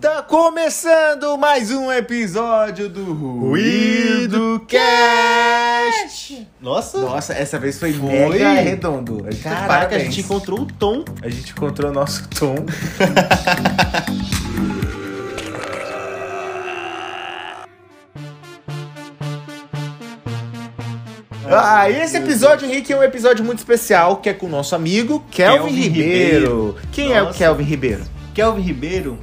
Tá começando mais um episódio do Ruído Cast. Nossa, Nossa, essa vez foi, Foi. mega redondo. para que a gente encontrou o tom. A gente encontrou o nosso tom. Ah, e esse episódio, Henrique, é um episódio muito especial, que é com o nosso amigo Kelvin, Kelvin Ribeiro. Ribeiro. Quem é o Nossa. Kelvin Ribeiro? Kelvin Ribeiro,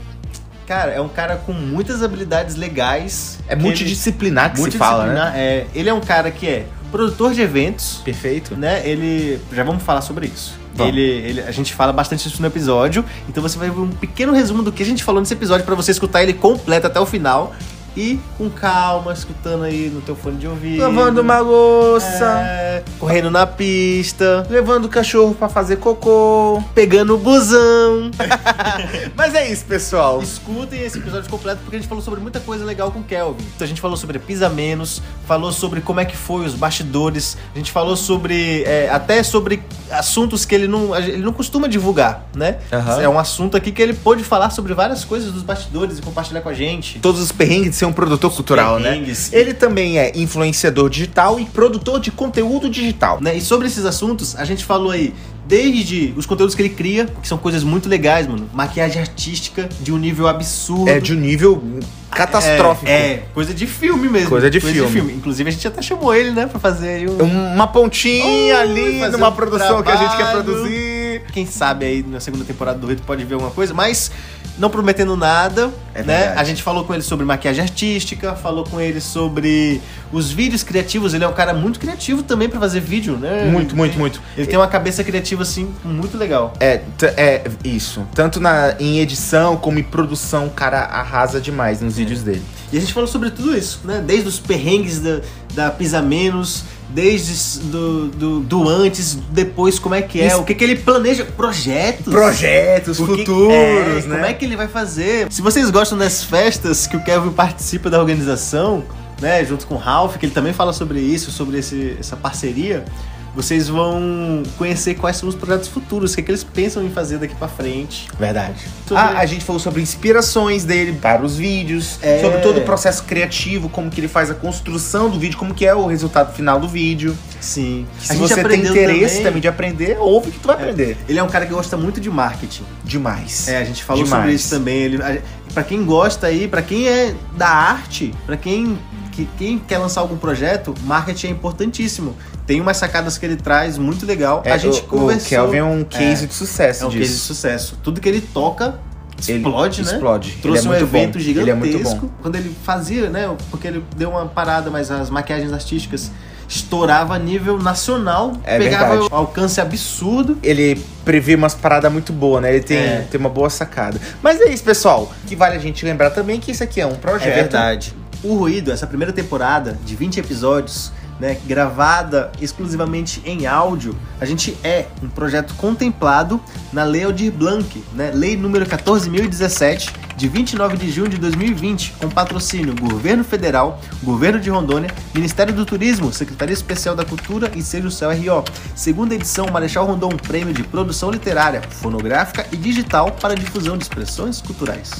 cara, é um cara com muitas habilidades legais. É multidisciplinar que ele, se fala, né? multidisciplinar, é, ele é um cara que é produtor de eventos, Perfeito. né? Ele. Já vamos falar sobre isso. Vamos. Ele, ele- a gente fala bastante isso no episódio, então você vai ver um pequeno resumo do que a gente falou nesse episódio pra você escutar ele completo até o final e com calma, escutando aí no teu fone de ouvido. Lavando uma louça, é, correndo na pista, levando o cachorro pra fazer cocô. pegando o busão. Mas é isso, pessoal. Escutem esse episódio completo porque a gente falou sobre muita coisa legal com o Kelvin. Então a gente falou sobre Pisa Menos, falou sobre como é que foi os bastidores, a gente falou sobre. é, até sobre assuntos que ele não, ele não costuma divulgar, né? Aham. É um assunto aqui que ele pôde falar sobre várias coisas dos bastidores e compartilhar com a gente. Todos os perrengues ser um produtor cultural, perrengues. né? Ele também é influenciador digital e produtor de conteúdo digital. Né? E sobre esses assuntos, a gente falou aí desde os conteúdos que ele cria, que são coisas muito legais, mano. Maquiagem artística de um nível absurdo. É de um nível catastrófico. É, é, coisa de filme mesmo. Coisa de filme. Inclusive, a gente até chamou ele, né, pra fazer aí um... Uma pontinha Ui, ali numa um produção que a gente quer trabalho. produzir. Quem sabe aí na segunda temporada do Rito pode ver alguma coisa, mas não prometendo nada, É né? A gente falou com ele sobre maquiagem artística, falou com ele sobre os vídeos criativos. Ele é um cara muito criativo também pra fazer vídeo, né? Muito, Ele muito, muito. Ele tem uma cabeça criativa, assim, muito legal. É, é isso. Tanto na, em edição como em produção, o cara arrasa demais nos vídeos dele. E a gente falou sobre tudo isso, né? Desde os perrengues da, da Pisa Menos, desde do, do, do antes, depois como é que é, Isso. o que, que ele planeja, projetos. Projetos O que- futuros, é, né? Como é que ele vai fazer? Se vocês gostam das festas que o Kevin participa da organização, né, junto com o Ralph, que ele também fala sobre isso, sobre esse, essa parceria, vocês vão conhecer quais são os projetos futuros, o que, é que eles pensam em fazer daqui pra frente. Verdade. Sobre- Ah, a gente falou sobre inspirações dele para os vídeos, É. sobre todo o processo criativo, como que ele faz a construção do vídeo, como que é o resultado final do vídeo. Sim. Se você tem interesse também. de aprender, ouve que tu vai aprender. Ele é um cara que gosta muito de marketing. Demais. É, a gente falou Demais. sobre isso também. Ele, a, pra quem gosta aí, pra quem é da arte, pra quem, que, quem quer lançar algum projeto, marketing é importantíssimo. Tem umas sacadas que ele traz muito legal. É, a gente o, conversou. o Kelvin é um case É, de sucesso é um disso. case de sucesso. Tudo que ele toca Ele explode, né? Explode. Trouxe ele é um evento bom. gigantesco. Ele é. Quando ele fazia, né? Porque ele deu uma parada, mas as maquiagens artísticas estourava a nível nacional. É pegava verdade. um alcance absurdo. Ele prevê umas paradas muito boas, né? Ele tem, É. tem uma boa sacada. Mas é isso, pessoal. Que vale a gente lembrar também que isso aqui é um projeto. É verdade. O Ruído, essa primeira temporada de 20 episódios, né, gravada exclusivamente em áudio, a gente é um projeto contemplado na Lei Aldir Blanc, né, Lei número 14.017, de 29 de junho de 2020, com patrocínio Governo Federal, Governo de Rondônia, Ministério do Turismo, Secretaria Especial da Cultura e Seja o Céu RO. Segunda edição Marechal Rondon Prêmio de Produção Literária, Fonográfica e Digital para difusão de expressões culturais.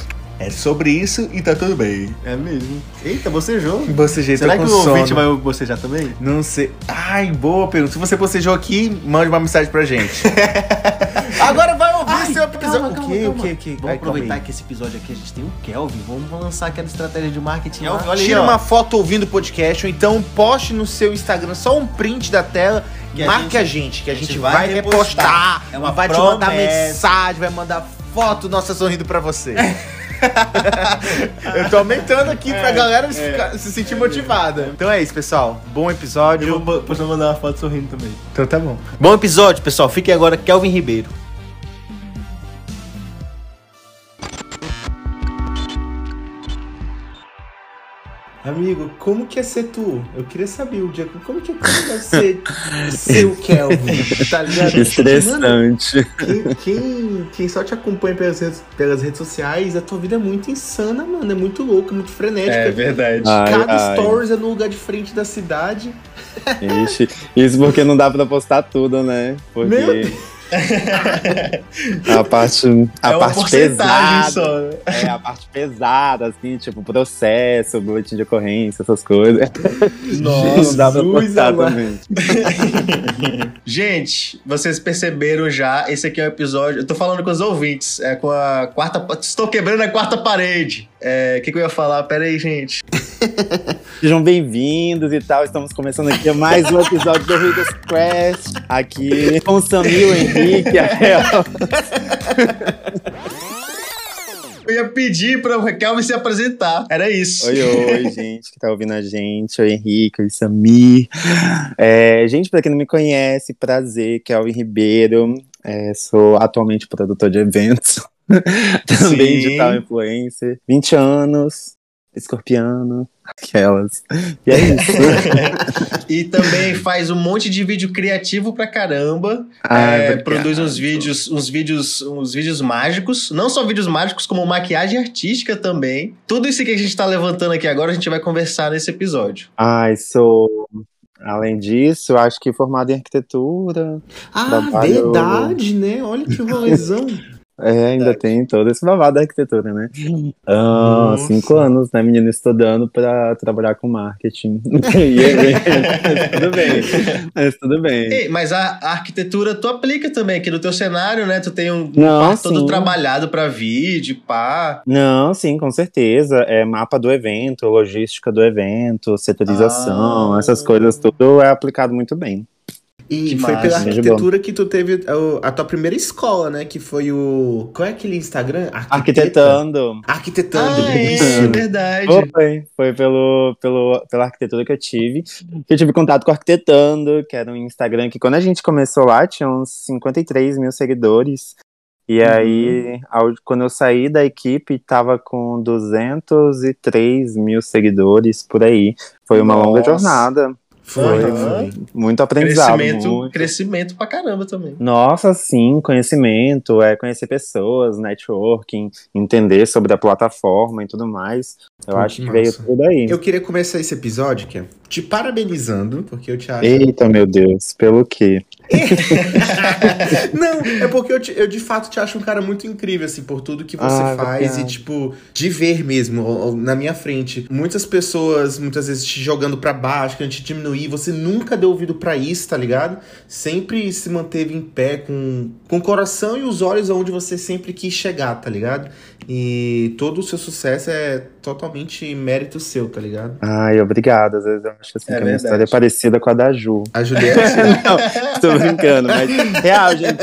É sobre isso e tá tudo bem. É mesmo. Eita, bocejou. Bocejei, Será tô que com o ouvinte vai bocejar também? Não sei. Ai, boa pergunta. Se você bocejou aqui, mande uma mensagem pra gente. Agora vai ouvir seu episódio. o quê? O quê? O quê? Vamos Ai, calma aproveitar aí. que esse episódio aqui a gente tem o Kelvin. Vamos lançar aquela estratégia de marketing. Kelvin. Olha aí, Tira ó. uma foto ouvindo o podcast, ou então poste no seu Instagram só um print da tela. Que a marque gente- a gente, que a gente, vai vai repostar. repostar. É uma vai te mandar promessa. mensagem, vai mandar foto nossa sorrindo pra você. Eu tô aumentando aqui pra É, galera é, ficar- se sentir motivada. Então é isso, pessoal. Bom episódio. Eu vou vou mandar uma foto sorrindo também. Então tá bom. Bom episódio, pessoal. Fiquem agora Kelvin Ribeiro. Amigo, como que é ser tu? Eu queria saber o dia. Como que, como é ser, ser o Kelvin? Tá ligado? Mano, Estressante. quem, quem, quem só te acompanha pelas redes, pelas redes sociais, a tua vida é muito insana, mano. É muito louca, muito frenética. É verdade. Cada Ai, ai. stories é no lugar de frente da cidade. Ixi, isso porque não dá pra postar tudo, né? Porque Meu a parte, a é parte pesada. Só, né? É a parte pesada, assim, tipo, processo, boletim de ocorrência, essas coisas. Nossa, dá pra postar também. Gente, vocês perceberam já, esse aqui é o um episódio. Eu tô falando com os ouvintes, é com a quarta. Estou quebrando a quarta parede. O é, que, que eu ia falar? Pera aí, gente. Sejam bem-vindos e tal. Estamos começando aqui mais um episódio do Ridas Quest. Aqui com o Samir, o Henrique, a Raquel. Eu ia pedir pra Raquel se apresentar. Era isso. Oi, oi, gente que tá ouvindo a gente. Oi, Henrique, oi, Samir. É, gente, pra quem não me conhece, prazer, Kelvin Ribeiro. É, sou atualmente produtor de eventos. Também digital influencer. 20 anos, escorpiano, aquelas. E é isso. e também faz um monte de vídeo criativo pra caramba. Ah, é, produz uns vídeos, uns vídeos, uns vídeos mágicos. Não só vídeos mágicos, como maquiagem artística também. Tudo isso que a gente tá levantando aqui agora, a gente vai conversar nesse episódio. Ai, sou. Além disso, acho que formado em arquitetura. Ah, trabalho... verdade, né? Olha que rolezão. É, ainda tem todo esse babado da arquitetura, né? Ah, cinco anos, né, menino, estudando para trabalhar com marketing. mas tudo bem, mas tudo bem. Ei, mas a, a, arquitetura tu aplica também aqui no teu cenário, né? Tu tem um Não, todo trabalhado para vídeo, pá. Não, sim, com certeza. É mapa do evento, logística do evento, setorização, ah. essas coisas, tudo é aplicado muito bem. E que foi pela arquitetura que tu teve a, a, tua primeira escola, né? Que foi o. Qual é aquele Instagram? Arquiteta. Arquitetando. Arquitetando, ah, isso. É, verdade. Foi, foi pelo, pelo, pela arquitetura que eu tive. Que eu tive contato com o Arquitetando, que era um Instagram que quando a gente começou lá tinha uns 53 mil seguidores. E uhum. aí, ao, quando eu saí da equipe, tava com 203 mil seguidores por aí. Foi uma Nossa. longa jornada. Foi, uhum. muito aprendizado. Crescimento, muito. crescimento pra caramba também. Nossa, sim, conhecimento, é conhecer pessoas, networking, entender sobre a plataforma e tudo mais. Eu acho que, veio tudo aí. Eu queria começar esse episódio, que te parabenizando, porque eu te acho. Eita, meu Deus, pelo quê? Não, é porque eu, te, eu, de fato te acho um cara muito incrível, assim, por tudo que você ah, faz e, tipo, de ver mesmo, na minha frente. Muitas pessoas, muitas vezes, te jogando para baixo, querendo te diminuir. Você nunca deu ouvido para isso, tá ligado? Sempre se manteve em pé, com, com o coração e os olhos onde você sempre quis chegar, tá ligado? E todo o seu sucesso é totalmente mérito seu, tá ligado? Ai, obrigado. Às vezes eu acho assim é que a minha história é parecida com a da Ju. A Juliette? Não, tô brincando, mas real, gente.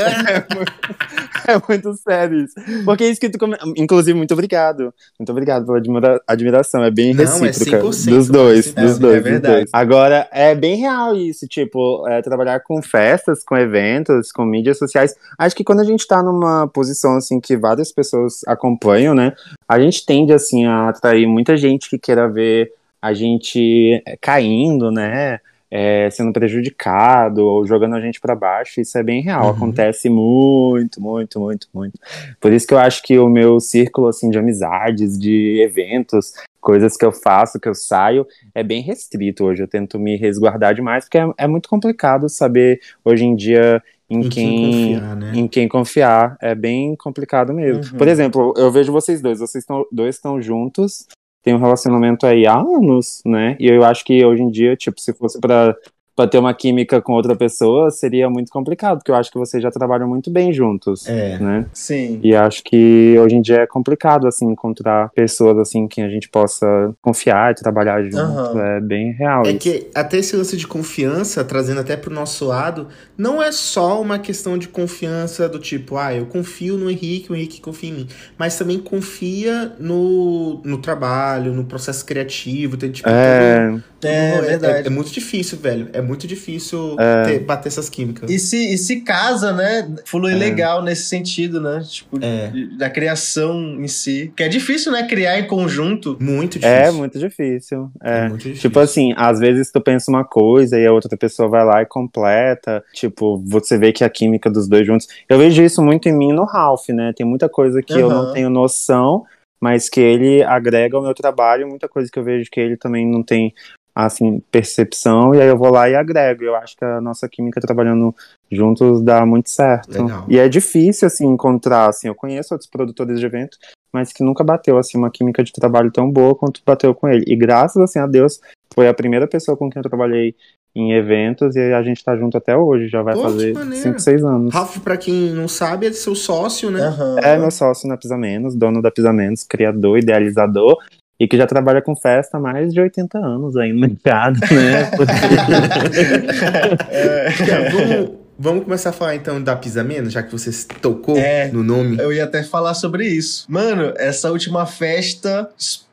É muito, é sério isso. Porque é isso que tu. Inclusive, muito obrigado. Muito obrigado pela admira... admiração. É bem Não, recíproca. É 100%, dos dois. É, dos dois. É verdade. Dois. Agora, é bem real isso. Tipo, é, trabalhar com festas, com eventos, com mídias sociais. Acho que quando a gente tá numa posição assim que várias pessoas acompanham, né? A gente tende, assim, a atrair muita gente que queira ver a gente caindo, né? É, sendo prejudicado ou jogando a gente para baixo, isso é bem real, uhum. acontece muito, muito, muito, muito. Por isso que eu acho que o meu círculo assim de amizades, de eventos, coisas que eu faço, que eu saio, é bem restrito hoje. Eu tento me resguardar demais, porque é, é muito complicado saber hoje em dia em, em quem, quem, confiar, né? em quem confiar. É bem complicado mesmo. Uhum. Por exemplo, eu vejo vocês dois, vocês tão, dois estão juntos, tem um relacionamento aí há anos, né? E eu acho que hoje em dia, tipo, se fosse para para ter uma química com outra pessoa seria muito complicado, porque eu acho que vocês já trabalham muito bem juntos, é, né? Sim. E acho que hoje em dia é complicado, assim, encontrar pessoas, assim, que a gente possa confiar e trabalhar junto. Uhum. É bem real É isso. que até esse lance de confiança, trazendo até pro nosso lado, não é só uma questão de confiança do tipo, ah, eu confio no Henrique, o Henrique confia em mim, mas também confia no, no trabalho, no processo criativo, tem tipo... É... Todo é, é, verdade. É, é, muito difícil, velho. É muito difícil é. ter, bater essas químicas. E se, e se casa, né? Flui é. legal nesse sentido, né? Tipo, é. da criação em si. Que é difícil, né? Criar em conjunto. Muito difícil. É muito difícil. É. muito difícil. Tipo assim, às vezes tu pensa uma coisa e a outra pessoa vai lá e completa. Tipo, você vê que a química dos dois juntos. Eu vejo isso muito em mim no Ralph, né? Tem muita coisa que uhum. eu não tenho noção mas que ele agrega ao meu trabalho muita coisa que eu vejo que ele também não tem assim, percepção, e aí eu vou lá e agrego. Eu acho que a nossa química trabalhando juntos dá muito certo. Legal. E é difícil, assim, encontrar, assim, eu conheço outros produtores de eventos, mas que nunca bateu, assim, uma química de trabalho tão boa quanto bateu com ele. E graças, assim, a Deus, foi a primeira pessoa com quem eu trabalhei em eventos e a gente tá junto até hoje, já vai Pô, fazer 5, 6 anos. Ralph, pra quem não sabe, é seu sócio, né? Uhum. É meu sócio na Pisa Menos, dono da Pisa Menos, criador, idealizador e que já trabalha com festa há mais de 80 anos aí no mercado, né? é, vamos, vamos, começar a falar então da Pisa Menos, já que você tocou é, no nome. Eu ia até falar sobre isso. Mano, essa última festa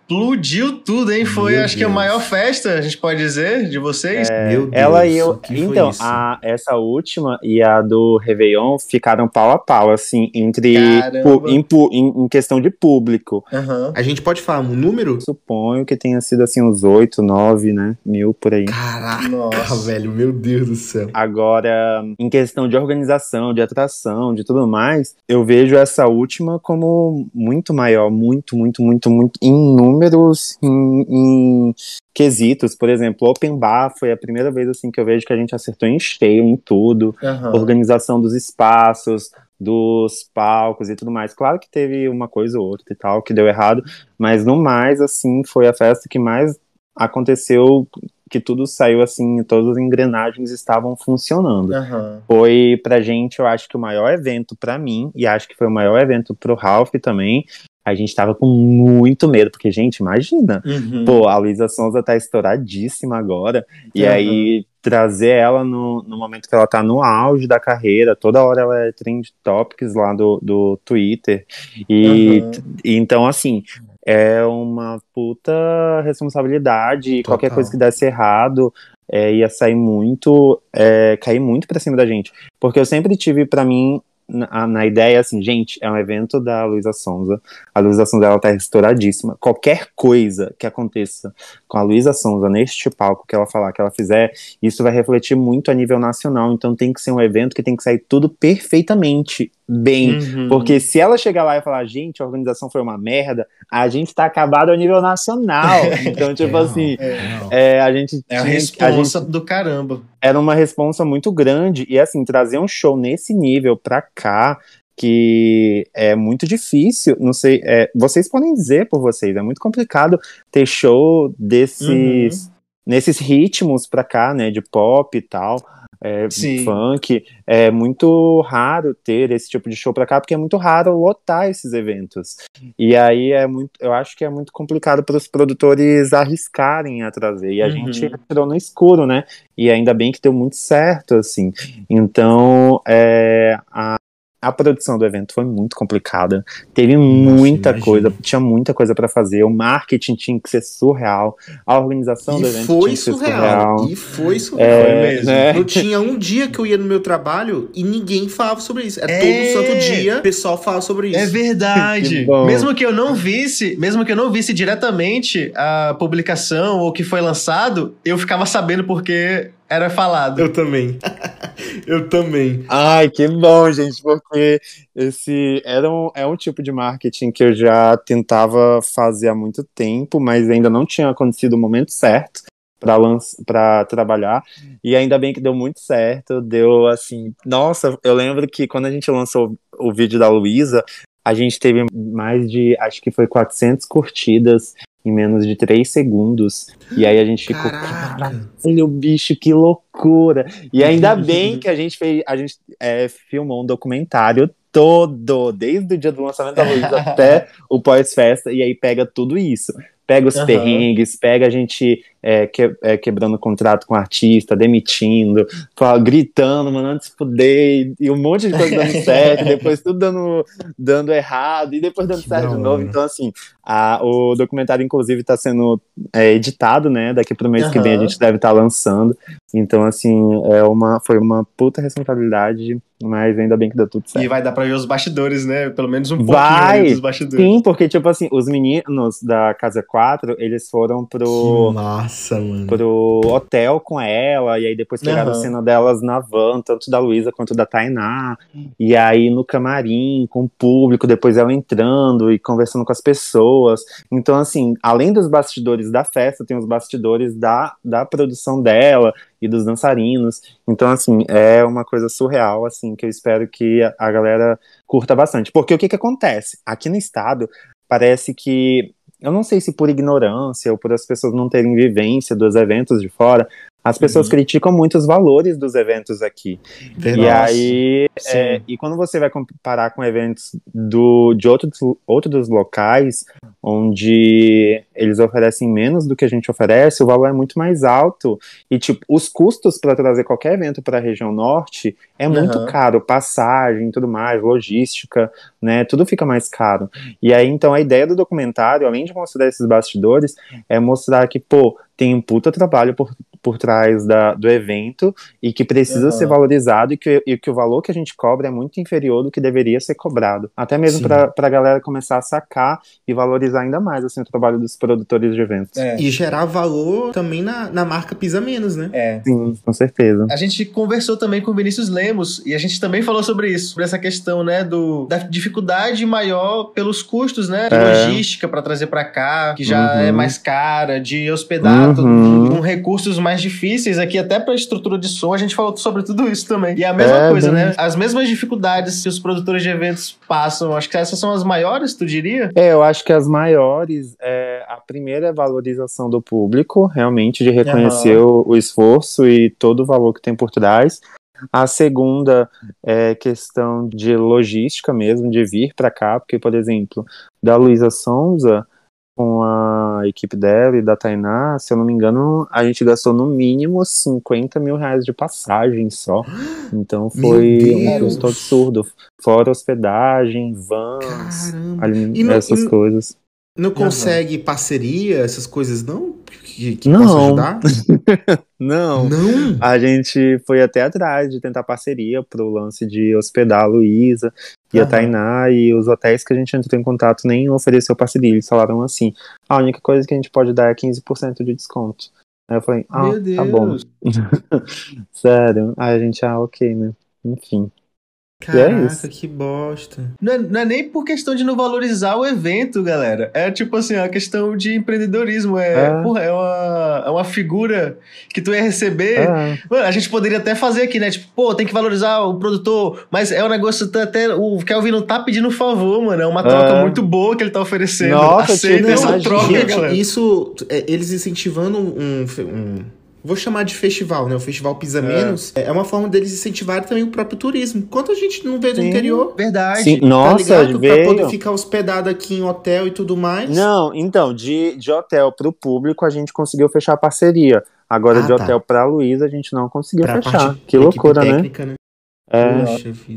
explodiu tudo, hein? Foi, Meu acho Deus. que a maior festa, a gente pode dizer, de vocês. É, Meu Deus, ela e eu. Então, a, essa última e a do Réveillon ficaram pau a pau, assim, entre. Pu, em, em, em, questão de público. Uhum. A gente pode falar um número? Suponho que tenha sido, assim, uns 8, 9, né? Mil por aí. Caraca, Nossa. velho, meu Deus do céu. Agora, em questão de organização, de atração, de tudo mais, eu vejo essa última como muito maior, muito, muito, muito, muito, em número números em, em, quesitos, por exemplo, Open Bar foi a primeira vez assim que eu vejo que a gente acertou em cheio em tudo, uhum. organização dos espaços, dos palcos e tudo mais. Claro que teve uma coisa ou outra e tal que deu errado, mas no mais assim foi a festa que mais aconteceu que tudo saiu assim, todas as engrenagens estavam funcionando. Uhum. Foi pra gente, eu acho que o maior evento para mim, e acho que foi o maior evento pro Ralph também, a gente tava com muito medo, porque, gente, imagina. Uhum. Pô, a Luísa Sonza tá estouradíssima agora. E uhum. aí, trazer ela no, no momento que ela tá no auge da carreira, toda hora ela é trend topics lá do, do Twitter. E, uhum. e então, assim, é uma puta responsabilidade. Total. Qualquer coisa que desse errado. É, ia sair muito, é, cair muito pra cima da gente. Porque eu sempre tive para mim na, na, ideia, assim, gente, é um evento da Luísa Sonza. A Luísa Sonza, ela tá estouradíssima. Qualquer coisa que aconteça com a Luísa Sonza neste palco que ela falar, que ela fizer, isso vai refletir muito a nível nacional. Então tem que ser um evento que tem que sair tudo perfeitamente bem. Uhum. Porque se ela chegar lá e falar, gente, a organização foi uma merda, a gente tá acabado a nível nacional. Então, tipo é, assim, é, é, a gente. É a responsa do caramba. Era uma responsa muito grande. E assim, trazer um show nesse nível pra cá, que é muito difícil, não sei, é, vocês podem dizer por vocês, é muito complicado ter show desses, uhum. nesses ritmos pra cá, né, de pop e tal é, funk. É muito raro ter esse tipo de show pra cá, porque é muito raro lotar esses eventos. E aí é muito, eu acho que é muito complicado para os produtores arriscarem a trazer. E a uhum. gente entrou no escuro, né? E ainda bem que deu muito certo, assim. Então, é, a, a produção do evento foi muito complicada. Teve Nossa, muita imagina. coisa, tinha muita coisa para fazer. O marketing tinha que ser surreal. A organização e do evento foi tinha que ser surreal. surreal. E foi surreal é, mesmo. Né? Eu tinha um dia que eu ia no meu trabalho e ninguém falava sobre isso. É, é... todo santo dia o pessoal fala sobre isso. É verdade. que mesmo que eu não visse, mesmo que eu não visse diretamente a publicação ou que foi lançado, eu ficava sabendo porque era falado. Eu também. eu também. Ai, que bom, gente, porque esse era um, é um tipo de marketing que eu já tentava fazer há muito tempo, mas ainda não tinha acontecido o momento certo para trabalhar. E ainda bem que deu muito certo. Deu assim. Nossa, eu lembro que quando a gente lançou o vídeo da Luísa, a gente teve mais de, acho que foi 400 curtidas em menos de 3 segundos. E aí a gente ficou, caralho, o bicho, que loucura. E ainda bem que a gente fez, a gente é, filmou um documentário todo, desde o dia do lançamento da Luísa até o pós-festa, e aí pega tudo isso pega os uhum. perrengues, pega a gente é, que, é, quebrando contrato com o artista, demitindo, gritando, mandando se fuder, e um monte de coisa dando certo, depois tudo dando, dando errado, e depois dando que certo de novo. Então, assim, a, o documentário, inclusive, está sendo é, editado, né? Daqui para o mês uhum. que vem a gente deve estar tá lançando. Então, assim, é uma, foi uma puta responsabilidade, mas ainda bem que deu tudo certo. E vai dar pra ver os bastidores, né? Pelo menos um vai, pouquinho dos bastidores. Sim, porque, tipo assim, os meninos da Casa 4, eles foram pro. Que massa, mano. Pro hotel com ela, e aí depois pegaram uhum. a cena delas na van, tanto da Luísa quanto da Tainá. E aí no camarim, com o público, depois ela entrando e conversando com as pessoas. Então, assim, além dos bastidores da festa, tem os bastidores da, da produção dela e dos dançarinos. Então, assim, é uma coisa surreal, assim, que eu espero que a galera curta bastante. Porque o que que acontece? Aqui no estado, parece que eu não sei se por ignorância ou por as pessoas não terem vivência dos eventos de fora, as pessoas uhum. criticam muito os valores dos eventos aqui. Verdade. E aí, é, e quando você vai comparar com eventos do, de outros, outros locais, onde eles oferecem menos do que a gente oferece, o valor é muito mais alto. E, tipo, os custos para trazer qualquer evento para a região norte é muito uhum. caro. Passagem, tudo mais, logística, né? Tudo fica mais caro. E aí, então, a ideia do documentário, além de mostrar esses bastidores, é mostrar que, pô, tem um puta trabalho por, por trás da, do evento e que precisa uhum. ser valorizado e que, e que o valor que a gente cobra é muito inferior do que deveria ser cobrado. Até mesmo para a galera começar a sacar e valorizar ainda mais assim, o trabalho dos produtores de eventos. É. E gerar valor também na, na marca Pisa Menos, né? É. Sim, com certeza. A gente conversou também com o Vinícius Lemos e a gente também falou sobre isso, sobre essa questão, né, do, da dificuldade maior pelos custos, né, de é. logística para trazer para cá, que já uhum. é mais cara, de hospedar uhum. com recursos mais difíceis aqui, até para estrutura de som, a gente falou sobre tudo isso também. E é a mesma é, coisa, bem... né? As mesmas dificuldades que os produtores de eventos passam, acho que essas são as maiores, tu diria? É, eu acho que as maiores é a primeira é a valorização do público, realmente, de reconhecer uhum. o, o esforço e todo o valor que tem por trás. A segunda é questão de logística mesmo, de vir para cá, porque, por exemplo, da Luísa Sonza, com a equipe dela e da Tainá, se eu não me engano, a gente gastou no mínimo 50 mil reais de passagem só. Então foi um custo absurdo. Fora hospedagem, vans, ali, essas não, coisas. Não consegue uhum. parceria, essas coisas não? Que, que não. ajudar? não. Não? A gente foi até atrás de tentar parceria pro lance de hospedar a Luísa e uhum. a Tainá, e os hotéis que a gente entrou em contato nem ofereceu parceria. Eles falaram assim: a única coisa que a gente pode dar é 15% de desconto. Aí eu falei, ah, tá bom. Sério. Aí a gente, ah, ok, né? Enfim. É Caraca, é que bosta. Não é, não é, nem por questão de não valorizar o evento, galera. É tipo assim, a questão de empreendedorismo. É, é. Porra, é, uma, é uma figura que tu ia receber. É. Mano, a gente poderia até fazer aqui, né? Tipo, pô, tem que valorizar o produtor, mas é um negócio até. O Kelvin não tá pedindo favor, mano. É uma troca é. muito boa que ele tá oferecendo. Nossa, Aceita essa troca, gente, galera. Isso, é, eles incentivando um, um vou chamar de festival, né? O Festival Pisa é. Menos é uma forma deles incentivarem também o próprio turismo. Quanto a gente não vê do Sim, interior? Verdade. Sim, nossa, tá veio... Pra poder ficar hospedado aqui em hotel e tudo mais. Não, então, de, de hotel pro público a gente conseguiu fechar a parceria. Agora, ah, de tá. hotel pra Luísa, a gente não conseguiu pra fechar. Que loucura, né? técnica, né? né? É,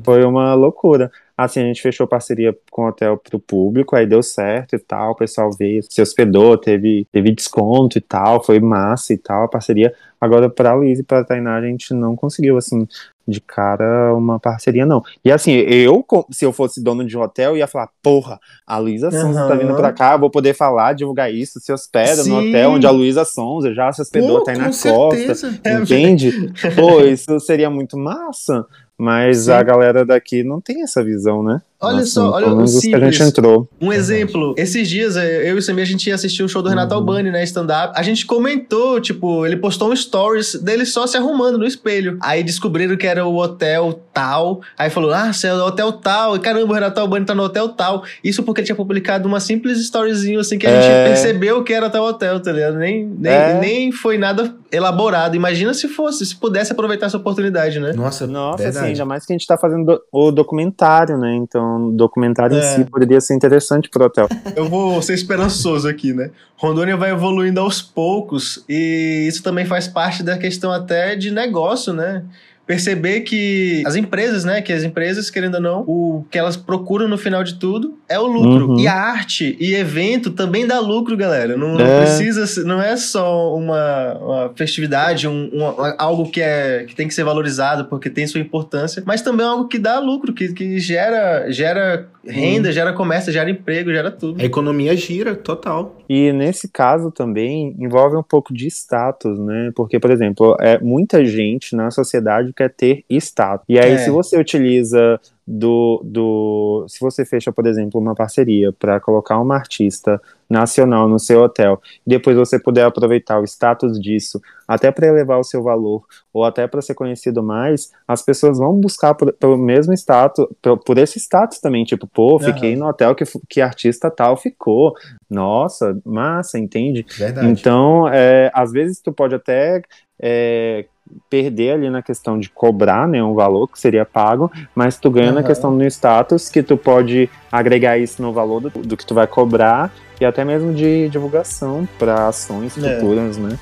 foi uma loucura. Assim, a gente fechou parceria com o hotel pro público, aí deu certo e tal, o pessoal veio, se hospedou, teve, teve desconto e tal, foi massa e tal a parceria. Agora, pra Luiz e pra Tainá, a gente não conseguiu, assim, de cara uma parceria, não. E assim, eu, se eu fosse dono de um hotel, ia falar, porra, a Luísa Sonza uhum. tá vindo pra cá, vou poder falar, divulgar isso, se hospeda Sim. no hotel onde a Luísa Sonza já se hospedou, Pô, tá aí na costa, entende? Pô, isso seria muito massa. Mas Sim. a galera daqui não tem essa visão, né? Olha Nossa, só, olha o simples. a gente entrou. Um exemplo, esses dias eu e o Samir a gente ia assistir o show do Renato uhum. Albani, né, stand-up. A gente comentou, tipo, ele postou um stories dele só se arrumando no espelho. Aí descobriram que era o hotel tal. Aí falou, ah, você é o hotel tal. E caramba, o Renato Albani tá no hotel tal. Isso porque ele tinha publicado uma simples storyzinho assim que a é... gente percebeu que era tal hotel, tá ligado? Nem, nem, é... nem foi nada elaborado. Imagina se fosse, se pudesse aproveitar essa oportunidade, né? Nossa, Nossa, assim, ainda mais que a gente tá fazendo do, o documentário, né? Então, o documentário é. em si poderia ser interessante pro hotel. Eu vou ser esperançoso aqui, né? Rondônia vai evoluindo aos poucos e isso também faz parte da questão até de negócio, né? Perceber que as empresas, né, que as empresas, querendo ou não, o que elas procuram no final de tudo é o lucro. Uhum. E a arte e evento também dá lucro, galera. Não, é. não precisa, não é só uma, uma festividade, um, um, algo que, é, que tem que ser valorizado porque tem sua importância, mas também é algo que dá lucro, que, que gera, gera renda, hum. gera comércio, gera emprego, gera tudo. A economia gira, total. E nesse caso também envolve um pouco de status, né? Porque, por exemplo, é, muita gente na sociedade quer ter status. E aí, é. se você utiliza do, do. Se você fecha, por exemplo, uma parceria para colocar uma artista nacional no seu hotel, e depois você puder aproveitar o status disso, até para elevar o seu valor, ou até para ser conhecido mais, as pessoas vão buscar por, pelo mesmo status, por, por esse status também, tipo, pô, fiquei uhum. no hotel que, que artista tal ficou. Nossa, massa, entende? Verdade. Então, é, às vezes tu pode até é, perder ali na questão de cobrar, né, um valor que seria pago, mas tu ganha uhum. na questão do status, que tu pode agregar isso no valor do, do que tu vai cobrar e até mesmo de divulgação para ações é. futuras, é. né?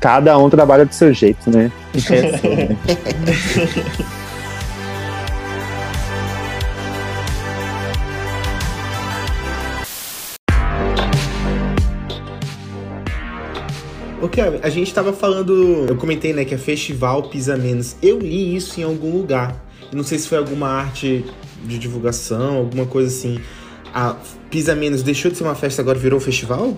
Cada um trabalha do seu jeito, né? É Ô, Kevin, a gente tava falando. Eu comentei, né, que é Festival Pisa Menos. Eu li isso em algum lugar. Eu não sei se foi alguma arte de divulgação, alguma coisa assim. A Pisa Menos deixou de ser uma festa agora virou um festival?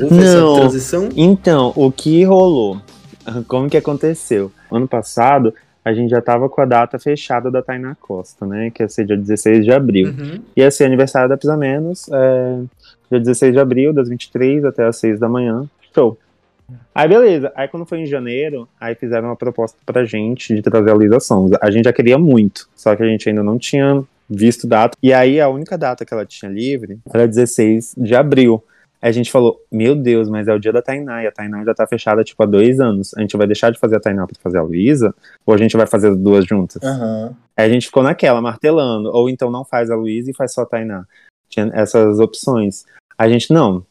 Houve não. essa transição? Então, o que rolou? Como que aconteceu? Ano passado, a gente já tava com a data fechada da Tainá Costa, né? Que ia ser dia 16 de abril. Uhum. Ia ser aniversário da Pisa Menos, é, dia 16 de abril, das 23 até as 6 da manhã. Show. Aí beleza, aí quando foi em janeiro, aí fizeram uma proposta pra gente de trazer a Luísa Sonza. A gente já queria muito, só que a gente ainda não tinha visto data. E aí a única data que ela tinha livre era 16 de abril. Aí a gente falou, meu Deus, mas é o dia da Tainá, e a Tainá já tá fechada, tipo, há dois anos. A gente vai deixar de fazer a Tainá pra fazer a Luísa? Ou a gente vai fazer as duas juntas? Uhum. Aí a gente ficou naquela, martelando. Ou então não faz a Luísa e faz só a Tainá. Tinha essas opções. A gente, não,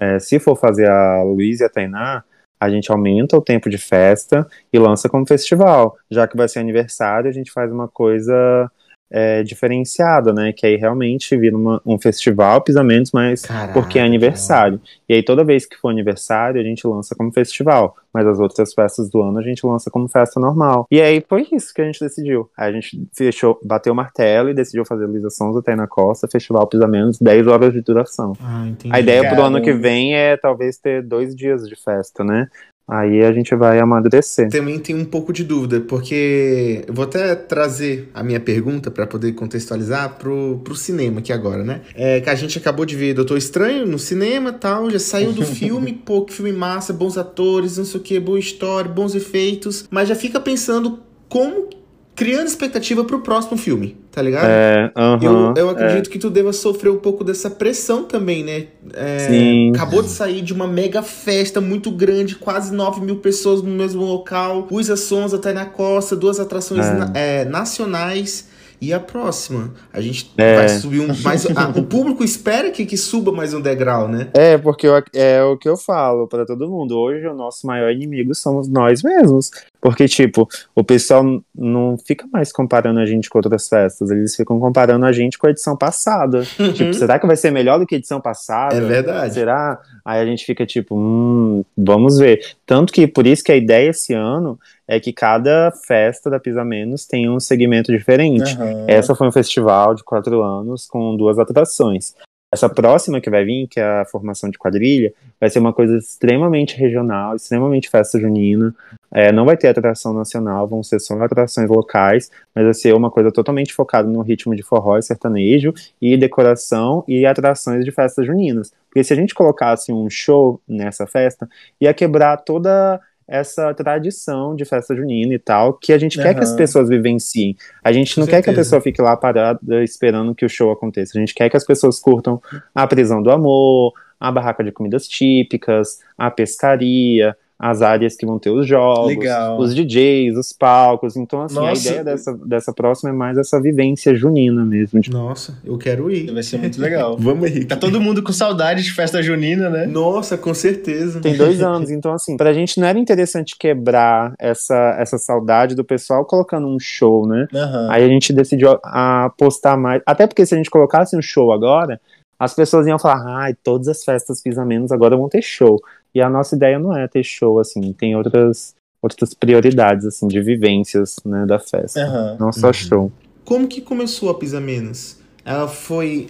é, se for fazer a Luísa e a Tainá, a gente aumenta o tempo de festa e lança como festival. Já que vai ser aniversário, a gente faz uma coisa é, diferenciada, né? Que aí realmente vira uma, um festival pisamentos, mas Caraca, porque é aniversário. E aí toda vez que for aniversário, a gente lança como festival. Mas as outras festas do ano a gente lança como festa normal. E aí foi isso que a gente decidiu. Aí a gente fechou, bateu o martelo e decidiu fazer Luísa Sonza até na Costa, festival pisamentos, 10 horas de duração. Ah, a ideia Cara, pro ano que vem é talvez ter dois dias de festa, né? Aí a gente vai amadurecer. Também tem um pouco de dúvida, porque eu vou até trazer a minha pergunta para poder contextualizar pro, pro cinema aqui agora, né? É que a gente acabou de ver Doutor Estranho no cinema tal, já saiu do filme, pô, que filme massa, bons atores, não sei o que, boa história, bons efeitos, mas já fica pensando como criando expectativa pro próximo filme, tá ligado? É, uh -huh, eu, eu acredito é. que tu deva sofrer um pouco dessa pressão também, né? É, Sim. Acabou de sair de uma mega festa muito grande, quase 9 mil pessoas no mesmo local, Luísa Sonza, na Costa, duas atrações é. é. nacionais. E a próxima? A gente é. vai subir um mais. a, o público espera que, que suba mais um degrau, né? É, porque eu, é o que eu falo para todo mundo. Hoje o nosso maior inimigo somos nós mesmos. Porque, tipo, o pessoal não fica mais comparando a gente com outras festas, eles ficam comparando a gente com a edição passada. Uhum. Tipo, será que vai ser melhor do que a edição passada? É verdade. Será? Aí a gente fica tipo, hum, vamos ver. Tanto que por isso que a ideia esse ano é que cada festa da Pisa Menos tem um segmento diferente. Uhum. Essa foi um festival de quatro anos com duas atrações. Essa próxima que vai vir, que é a formação de quadrilha, vai ser uma coisa extremamente regional, extremamente festa junina. É, não vai ter atração nacional, vão ser só atrações locais, mas vai ser uma coisa totalmente focada no ritmo de forró e sertanejo, e decoração e atrações de festas juninas. Porque se a gente colocasse um show nessa festa, ia quebrar toda essa tradição de festa junina e tal, que a gente uhum. quer que as pessoas vivenciem. A gente Com não certeza. quer que a pessoa fique lá parada esperando que o show aconteça. A gente quer que as pessoas curtam a prisão do amor, a barraca de comidas típicas, a pescaria, as áreas que vão ter os jogos, Legal. os DJs, os palcos. Então, assim, Nossa. a ideia dessa, dessa próxima é mais essa vivência junina mesmo. Tipo... Nossa, eu quero ir. Vai ser muito legal. Vamos ir. Tá todo mundo com saudade de festa junina, né? Nossa, com certeza. Tem dois anos, então, assim, pra gente não era interessante quebrar essa, essa saudade do pessoal colocando um show, né? Uhum. Aí a gente decidiu apostar mais. Até porque se a gente colocasse um show agora, as pessoas iam falar, ai, ah, todas as festas fiz a menos agora vão ter show. E a nossa ideia não é ter show, assim, tem outras, outras prioridades, assim, de vivências, né, da festa. Uhum. Não só uhum. show. Como que começou a Pisa Menos? Ela foi.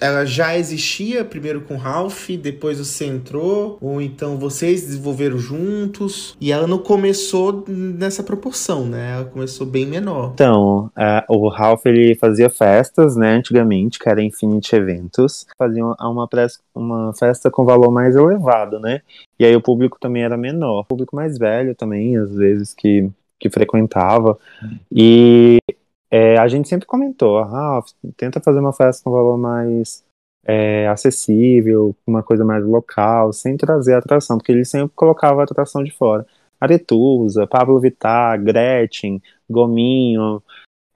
Ela já existia primeiro com Ralph, depois você entrou, ou então vocês desenvolveram juntos, e ela não começou nessa proporção, né? Ela começou bem menor. Então, é, o Ralph ele fazia festas, né, antigamente, que era Infinite Eventos, faziam uma, uma festa com valor mais elevado, né? E aí o público também era menor, o público mais velho também, às vezes, que que frequentava. E é, a gente sempre comentou, ah, tenta fazer uma festa com valor mais é, acessível, uma coisa mais local, sem trazer atração, porque ele sempre colocava a atração de fora. Aretusa, Pablo Vittar, Gretchen, Gominho,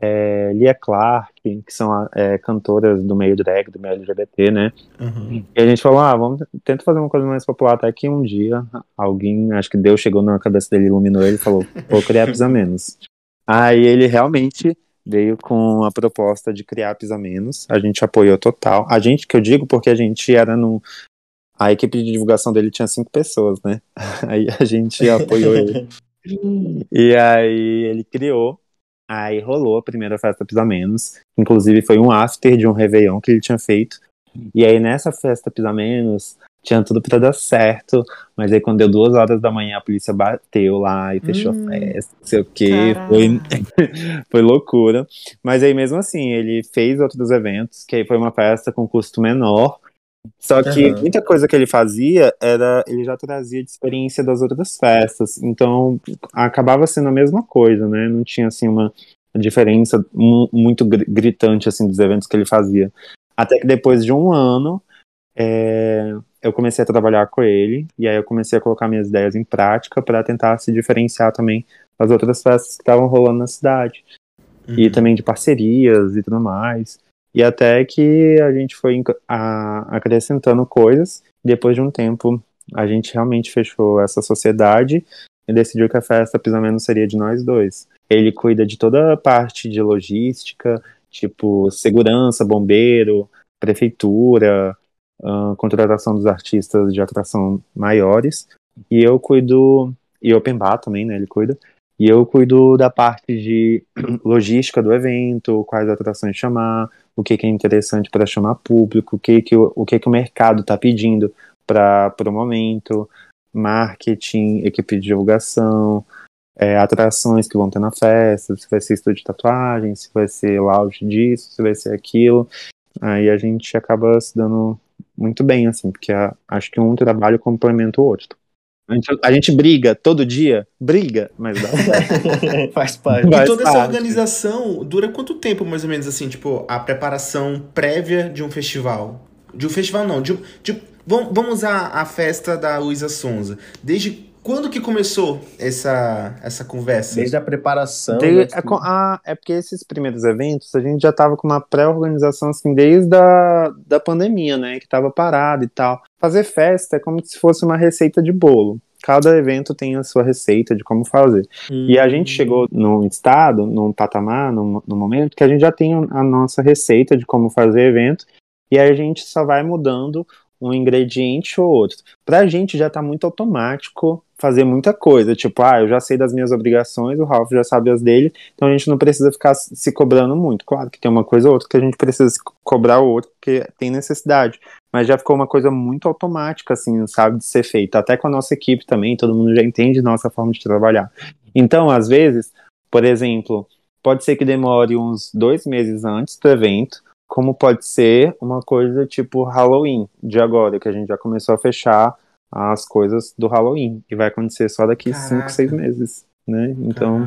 é, Lia Clark, que são é, cantoras do meio drag, do meio LGBT, né? Uhum. E a gente falou, ah, vamos tentar fazer uma coisa mais popular, até que um dia alguém, acho que Deus chegou na cabeça dele, iluminou ele e falou, vou criar Pisa Menos. Aí ele realmente veio com a proposta de criar Pisa Menos. A gente apoiou total. A gente, que eu digo porque a gente era no. A equipe de divulgação dele tinha cinco pessoas, né? Aí a gente apoiou ele. e aí ele criou. Aí rolou a primeira festa Pisa Menos. Inclusive foi um after de um Réveillon que ele tinha feito. E aí nessa festa Pisa Menos, tinha tudo para dar certo, mas aí quando deu duas horas da manhã a polícia bateu lá e fechou hum, a festa, não sei o que, foi, foi loucura. Mas aí mesmo assim, ele fez outros eventos, que aí foi uma festa com custo menor, só que uhum. muita coisa que ele fazia era ele já trazia de experiência das outras festas, então acabava sendo a mesma coisa, né? Não tinha assim uma diferença muito gritante assim dos eventos que ele fazia. Até que depois de um ano é, eu comecei a trabalhar com ele e aí eu comecei a colocar minhas ideias em prática para tentar se diferenciar também das outras festas que estavam rolando na cidade. Uhum. e também de parcerias e tudo mais. E até que a gente foi a, acrescentando coisas depois de um tempo a gente realmente fechou essa sociedade e decidiu que a festa pelo menos seria de nós dois. Ele cuida de toda a parte de logística tipo segurança bombeiro prefeitura uh, contratação dos artistas de atração maiores. E eu cuido, e Open Bar também, né, ele cuida. E eu cuido da parte de logística do evento, quais atrações chamar, o que, que é interessante para chamar público, o que, que, o, o, que, que o mercado está pedindo para o momento, marketing, equipe de divulgação, é, atrações que vão ter na festa, se vai ser estúdio de tatuagem, se vai ser lounge disso, se vai ser aquilo. Aí a gente acaba se dando muito bem, assim, porque a, acho que um trabalho complementa o outro. A gente, a gente briga todo dia, briga, mas dá certo. Faz parte. Faz e toda parte. essa organização dura quanto tempo, mais ou menos, assim, tipo, a preparação prévia de um festival? De um festival, não, de, de vamos usar a festa da Luísa Sonza. Desde quando que começou essa, essa conversa? Desde a preparação. Desde, é, a, é, porque esses primeiros eventos a gente já tava com uma pré-organização assim desde a da pandemia, né? Que tava parado e tal. Fazer festa é como se fosse uma receita de bolo. Cada evento tem a sua receita de como fazer. Hum. E a gente chegou num estado, num patamar, num, num momento que a gente já tem a nossa receita de como fazer evento. E aí a gente só vai mudando um ingrediente ou outro. Pra gente já tá muito automático fazer muita coisa. Tipo, ah, eu já sei das minhas obrigações, o Ralph já sabe as dele, então a gente não precisa ficar se cobrando muito. Claro que tem uma coisa ou outra que a gente precisa se cobrar o outro, porque tem necessidade. Mas já ficou uma coisa muito automática, assim, sabe, de ser feita. Até com a nossa equipe também, todo mundo já entende nossa forma de trabalhar. Então, às vezes, por exemplo, pode ser que demore uns dois meses antes do evento, como pode ser uma coisa tipo Halloween de agora, que a gente já começou a fechar as coisas do Halloween, e vai acontecer só daqui 5, 6 meses. Né? Então,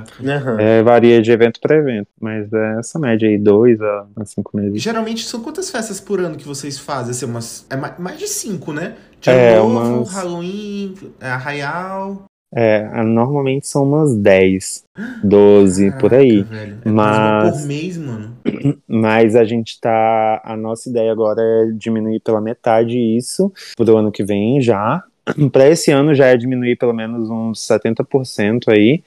é, varia de evento para evento, mas é essa média aí, dois a, a cinco meses. Geralmente são quantas festas por ano que vocês fazem? Assim, umas, é mais de cinco, né? De é, novo, umas... Halloween, é, Arraial. É, normalmente são umas 10, 12 Caraca, por aí. Velho. É mas por mês, mano. Mas a gente tá. A nossa ideia agora é diminuir pela metade isso pro ano que vem já. Para esse ano já é diminuir pelo menos uns 70% aí,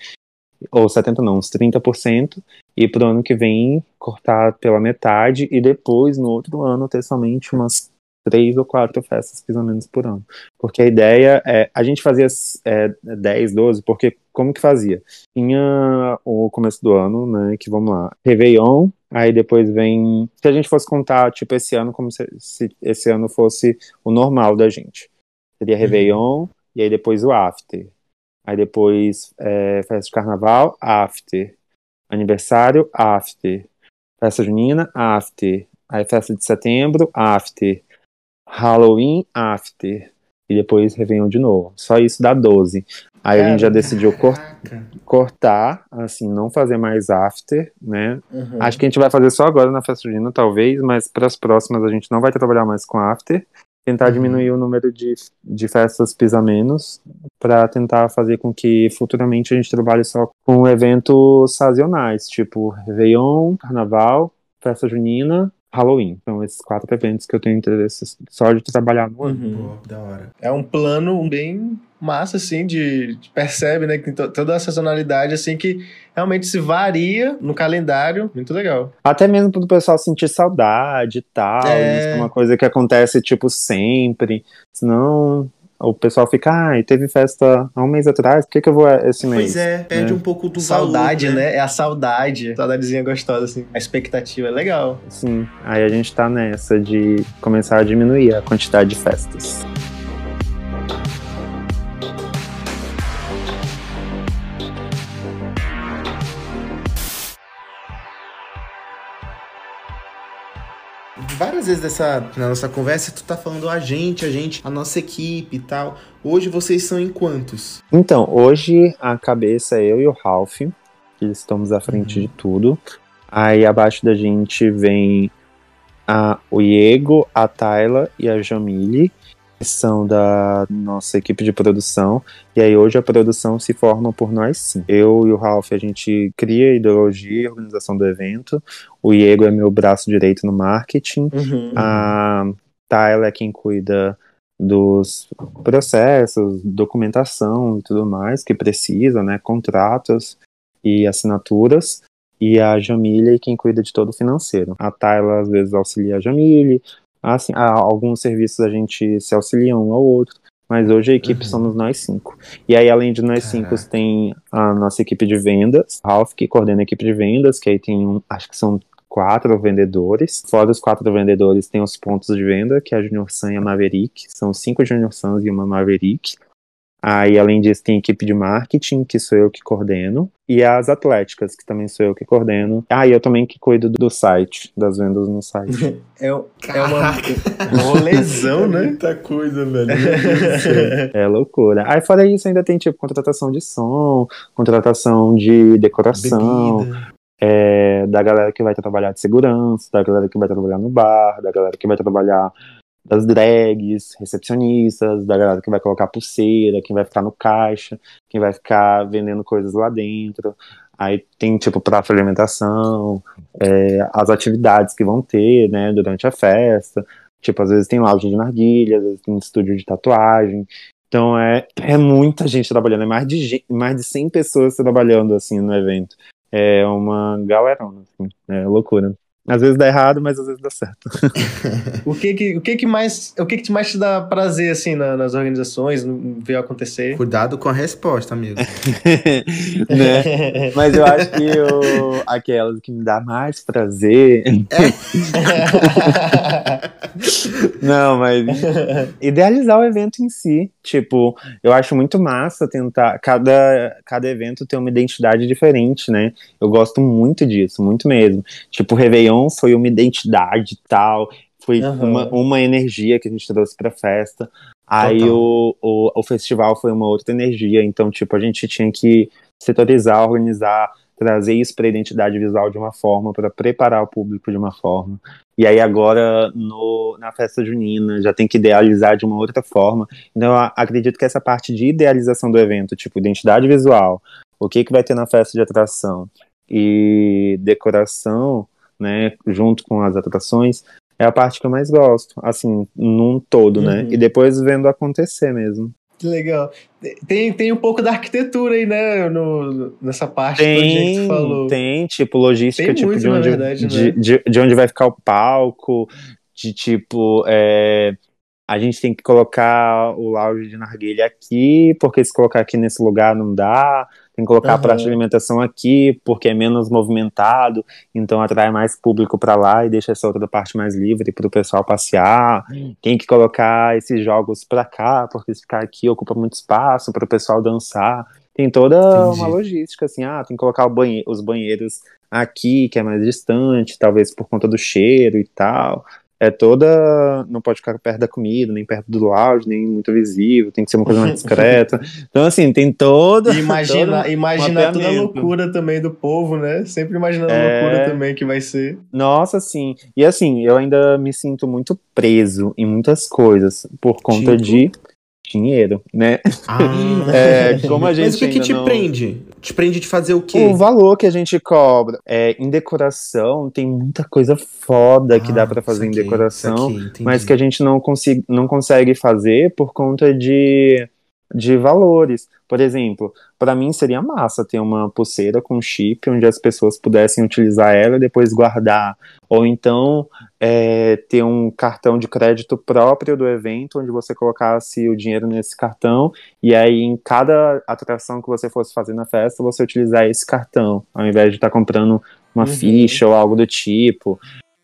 ou 70 não, uns 30%, e pro ano que vem cortar pela metade, e depois, no outro ano, ter somente umas três ou quatro festas, ou menos, por ano. Porque a ideia é, a gente fazia é, 10, 12, porque como que fazia? Tinha o começo do ano, né, que vamos lá, Réveillon, aí depois vem, se a gente fosse contar, tipo, esse ano, como se, se esse ano fosse o normal da gente. Seria uhum. Réveillon, uhum. e aí depois o After. Aí depois é, festa de carnaval, After. Aniversário, After. Festa junina, After. Aí festa de setembro, After. Halloween, After. E depois Réveillon de novo. Só isso dá 12. Aí a gente já decidiu cor cortar, assim, não fazer mais after, né? Uhum. Acho que a gente vai fazer só agora na festa junina, talvez, mas para as próximas a gente não vai trabalhar mais com after tentar uhum. diminuir o número de, de festas pisa menos para tentar fazer com que futuramente a gente trabalhe só com eventos sazonais, tipo Réveillon, Carnaval, Festa Junina Halloween. Então, esses quatro eventos que eu tenho interesse só de trabalhar no ano. Uhum. Pô, da hora. É um plano bem massa, assim, de, de percebe, né, que tem toda a sazonalidade, assim, que realmente se varia no calendário. Muito legal. Até mesmo para o pessoal sentir saudade e tal. É... Isso é uma coisa que acontece, tipo, sempre. Senão, o pessoal fica, ah, teve festa há um mês atrás, por que, que eu vou esse mês? Pois é, perde né? um pouco do Saudade, valor, né? né? É a saudade. Saudadezinha gostosa, assim. A expectativa é legal. Sim. Aí a gente tá nessa de começar a diminuir a quantidade de festas. Várias vezes dessa, na nossa conversa, tu tá falando a gente, a gente, a nossa equipe e tal. Hoje vocês são em quantos? Então, hoje a cabeça é eu e o Ralph, que estamos à frente uhum. de tudo. Aí abaixo da gente vem a, o Diego, a Tayla e a Jamile são da nossa equipe de produção. E aí hoje a produção se forma por nós sim. Eu e o Ralph, a gente cria a ideologia e organização do evento. O Diego é meu braço direito no marketing. Uhum. A Tayla é quem cuida dos processos, documentação e tudo mais que precisa, né, contratos e assinaturas, e a Jamile é quem cuida de todo o financeiro. A Tayla às vezes auxilia a Jamile, Assim, alguns serviços a gente se auxilia um ao outro, mas hoje a equipe uhum. somos nós cinco. E aí, além de nós cinco, tem a nossa equipe de vendas, Ralph, que coordena a equipe de vendas, que aí tem, um, acho que são quatro vendedores. Fora os quatro vendedores, tem os pontos de venda, que é a Junior Sun e a Maverick. São cinco Junior Suns e uma Maverick. Aí, além disso, tem a equipe de marketing, que sou eu que coordeno, e as atléticas, que também sou eu que coordeno. Ah, e eu também que cuido do site, das vendas no site. é, é uma, lesão, né? Muita coisa, velho. é loucura. Aí, fora isso, ainda tem, tipo, contratação de som, contratação de decoração. É, da galera que vai trabalhar de segurança, da galera que vai trabalhar no bar, da galera que vai trabalhar das drags, recepcionistas, da galera que vai colocar pulseira, quem vai ficar no caixa, quem vai ficar vendendo coisas lá dentro. Aí tem, tipo, prato de alimentação, é, as atividades que vão ter, né, durante a festa. Tipo, às vezes tem loja de narguilha, às vezes tem estúdio de tatuagem. Então é, é muita gente trabalhando, é mais de, mais de 100 pessoas trabalhando, assim, no evento. É uma galerona, assim, é loucura. Às vezes dá errado, mas às vezes dá certo. o que que, o que que mais, o que que mais te dá prazer, assim, na, nas organizações, ver acontecer? Cuidado com a resposta, amigo. né? Mas eu acho que o, aquelas que me dá mais prazer... Não, mas idealizar o evento em si. Tipo, eu acho muito massa tentar. Cada, cada evento ter uma identidade diferente, né? Eu gosto muito disso, muito mesmo. Tipo, o Réveillon Réveillon foi uma identidade tal, foi uhum. uma, uma energia que a gente trouxe pra festa. Aí o, o, o festival foi uma outra energia, então, tipo, a gente tinha que setorizar, organizar, trazer isso para a identidade visual de uma forma, para preparar o público de uma forma. E aí agora no, na festa junina já tem que idealizar de uma outra forma. Então eu acredito que essa parte de idealização do evento, tipo identidade visual, o que que vai ter na festa de atração e decoração, né, junto com as atrações, é a parte que eu mais gosto, assim, num todo, né? uhum. né? E depois vendo acontecer mesmo. Que legal. Tem, tem um pouco da arquitetura aí, né? No, nessa parte tem, que tu falou. Tem, tipo, logística, tem tipo, muito, de, onde, verdade, de, né? de, de, onde vai ficar o palco, de tipo. É, a gente tem que colocar o lounge de narguilha aqui, porque se colocar aqui nesse lugar não dá. Tem que colocar uhum. a praça de alimentação aqui, porque é menos movimentado, então atrai mais público para lá e deixa essa outra parte mais livre para o pessoal passear. Tem que colocar esses jogos para cá, porque se ficar aqui ocupa muito espaço para o pessoal dançar. Tem toda Entendi. uma logística, assim, ah, tem que colocar banhe os banheiros aqui, que é mais distante, talvez por conta do cheiro e tal é toda. Não pode ficar perto da comida, nem perto do lounge, nem muito visível, tem que ser uma coisa mais discreta. então, assim, tem toda. Imagina, todo imagina toda a loucura também do povo, né? Sempre imaginando é... a loucura também que vai ser. Nossa, sim. E assim, eu ainda me sinto muito preso em muitas coisas por conta tipo? de dinheiro, né? Ah, é, como a gente Mas o que, que te não... prende? Te prende de fazer o quê? O valor que a gente cobra. É, em decoração, tem muita coisa foda que ah, dá para fazer em decoração, aqui, mas que a gente não, consiga, não consegue fazer por conta de de valores. Por exemplo, para mim seria massa ter uma pulseira com chip onde as pessoas pudessem utilizar ela e depois guardar. Ou então é, ter um cartão de crédito próprio do evento, onde você colocasse o dinheiro nesse cartão e aí em cada atração que você fosse fazer na festa, você utilizar esse cartão, ao invés de estar tá comprando uma uhum. ficha ou algo do tipo.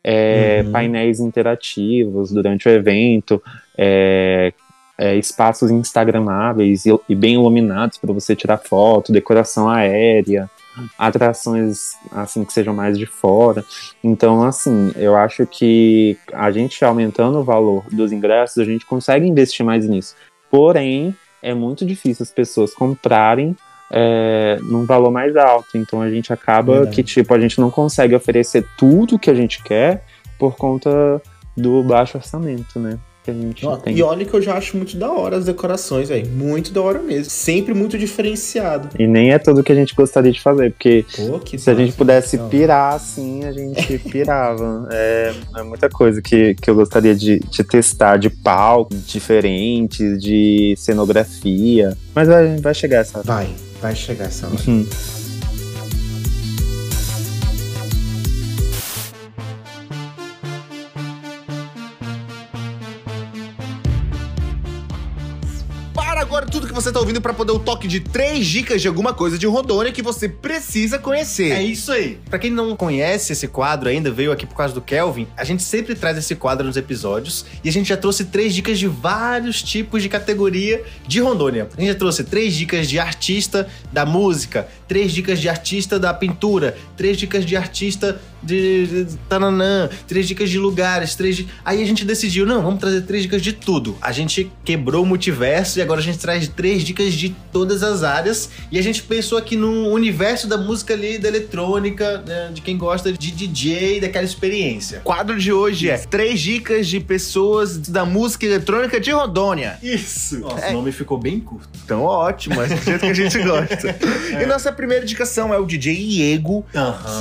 É, uhum. Painéis interativos durante o evento, é, é, espaços instagramáveis e, e bem iluminados para você tirar foto, decoração aérea, atrações assim que sejam mais de fora. Então, assim, eu acho que a gente aumentando o valor dos ingressos, a gente consegue investir mais nisso. Porém, é muito difícil as pessoas comprarem é, num valor mais alto. Então a gente acaba Verdade. que, tipo, a gente não consegue oferecer tudo que a gente quer por conta do baixo orçamento, né? Que a gente tem. E olha que eu já acho muito da hora as decorações, velho. Muito da hora mesmo. Sempre muito diferenciado. E nem é tudo que a gente gostaria de fazer, porque Pô, se a gente pudesse pirar assim, a gente pirava. É, é, muita coisa que, que eu gostaria de, de testar, de palco diferentes, de cenografia. Mas vai, vai chegar essa hora. Vai, vai chegar essa hora. Uhum. Tudo que você tá ouvindo para poder o toque de três dicas de alguma coisa de Rondônia que você precisa conhecer. É isso aí. Para quem não conhece esse quadro ainda, veio aqui por causa do Kelvin, a gente sempre traz esse quadro nos episódios e a gente já trouxe três dicas de vários tipos de categoria de Rondônia. A gente já trouxe três dicas de artista da música, três dicas de artista da pintura, três dicas de artista de, de, de tananã, três dicas de lugares, três de... Aí a gente decidiu, não, vamos trazer três dicas de tudo. A gente quebrou o multiverso e agora a gente traz três dicas de todas as áreas. E a gente pensou aqui no universo da música ali, da eletrônica, né, de quem gosta de DJ, daquela experiência. O quadro de hoje é três dicas de pessoas da música eletrônica de Rondônia. Isso! Nossa, é. o nome ficou bem curto. Então ótimo, é do jeito que a gente gosta. é. E nossa primeira indicação é o DJ Iego,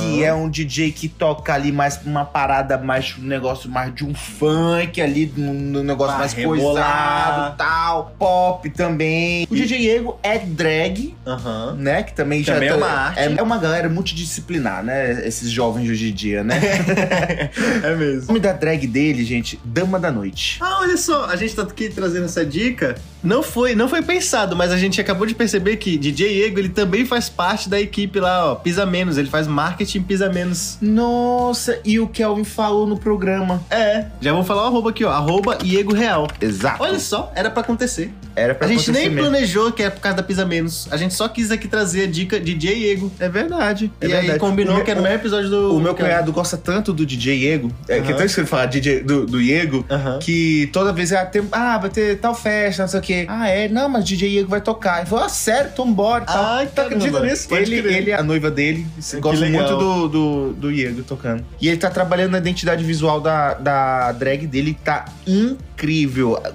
que é um DJ que toca ali mais uma parada mais, um negócio mais de um funk ali, um negócio mais coisado tal, pop também. O DJ Diego é drag, uhum. né? Que também, também já é tá- uma arte. É, é, uma galera multidisciplinar, né? Esses jovens de hoje em dia, né? é mesmo. O nome da drag dele, gente, Dama da Noite. Ah, olha só, a gente tá aqui trazendo essa dica. Não foi, não foi pensado, mas a gente acabou de perceber que DJ Ego, ele também faz parte da equipe lá, ó, Pisa Menos. Ele faz marketing Pisa Menos. Nossa, e o Kelvin falou no programa. É, já vou falar o arroba aqui, ó. Arroba Iego Real. Exato. Olha só, era para acontecer. Era pra A gente nem mesmo. planejou que é por causa da Pisa Menos. A gente só quis aqui trazer a dica DJ Ego. É verdade. É e verdade. aí combinou o que era no mesmo episódio do. O meu cunhado gosta tanto do DJ Ego, é, que Aham. até esqueci de falar DJ, do, do Iego, Aham. que toda vez ah, tem, ah, vai ter tal festa, não sei o quê. Ah, é? Não, mas DJ Iego vai tocar. Ele falou, ah, sério, então bora. e. Ai, tá acredita nisso? Ele, crer. ele, a noiva dele, Que gosta muito do, do, do Iego tocando. E ele tá trabalhando na identidade visual da, da drag dele, tá incrível.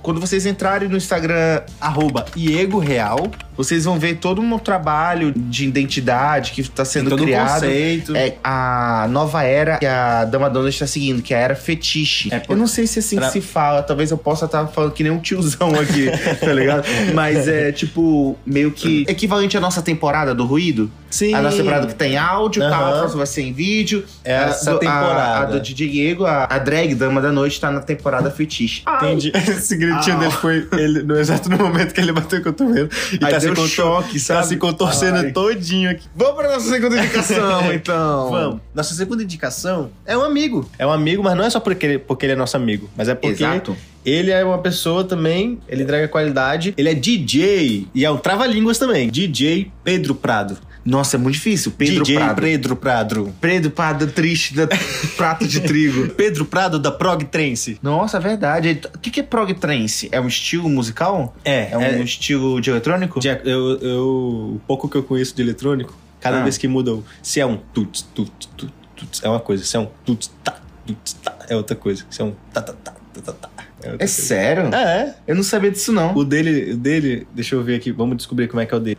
Quando vocês entrarem no Instagram, Arroba Iego Real. vocês vão ver todo um trabalho de identidade que tá sendo todo um criado. conceito. É a nova era que a Dama Dona está seguindo, que é a era fetiche. É por- Eu não sei se assim pra- se fala, talvez eu possa estar falando que nem um tiozão aqui, tá ligado? Mas é tipo, meio que equivalente à nossa temporada do ruído. Sim. A nossa temporada que tem áudio, Aham. tá? A próxima vai ser em vídeo. É A essa do- a- temporada. A, do DJ Diego, a, a drag Dama da Noite, tá na temporada fetiche. Esse gritinho Au. dele foi ele, no exato no momento que ele bateu o cotovelo. E Aí tá se, contor- choque, tá se contorcendo Ai. todinho aqui. Vamos pra nossa segunda indicação, então. Vamos. Nossa segunda indicação é um amigo. É um amigo, mas não é só porque ele, porque ele é nosso amigo, mas é porque Exato. Ele é uma pessoa também, ele entrega qualidade. Ele é DJ e é um trava-línguas também. DJ Pedro Prado. Nossa, é muito difícil. Pedro DJ Prado. Pedro Prado. Pedro Prado, triste da prato de trigo. Pedro Prado da Prog Trance. Nossa, é verdade. O que que é prog trance? É um estilo musical? É, É um estilo de eletrônico? de- eu, eu- o pouco que eu conheço de eletrônico, cada Ah. vez que muda, o- se é um tuts, tuts, tuts, tuts, é uma coisa. Se é um tuts, tá, tuts, tá, é outra coisa. Se é um tá, tá, tá, tá, tá, tá, é É sério? É, Eu não sabia disso, não. O dele, o dele, deixa eu ver aqui, vamos descobrir como é que é o dele.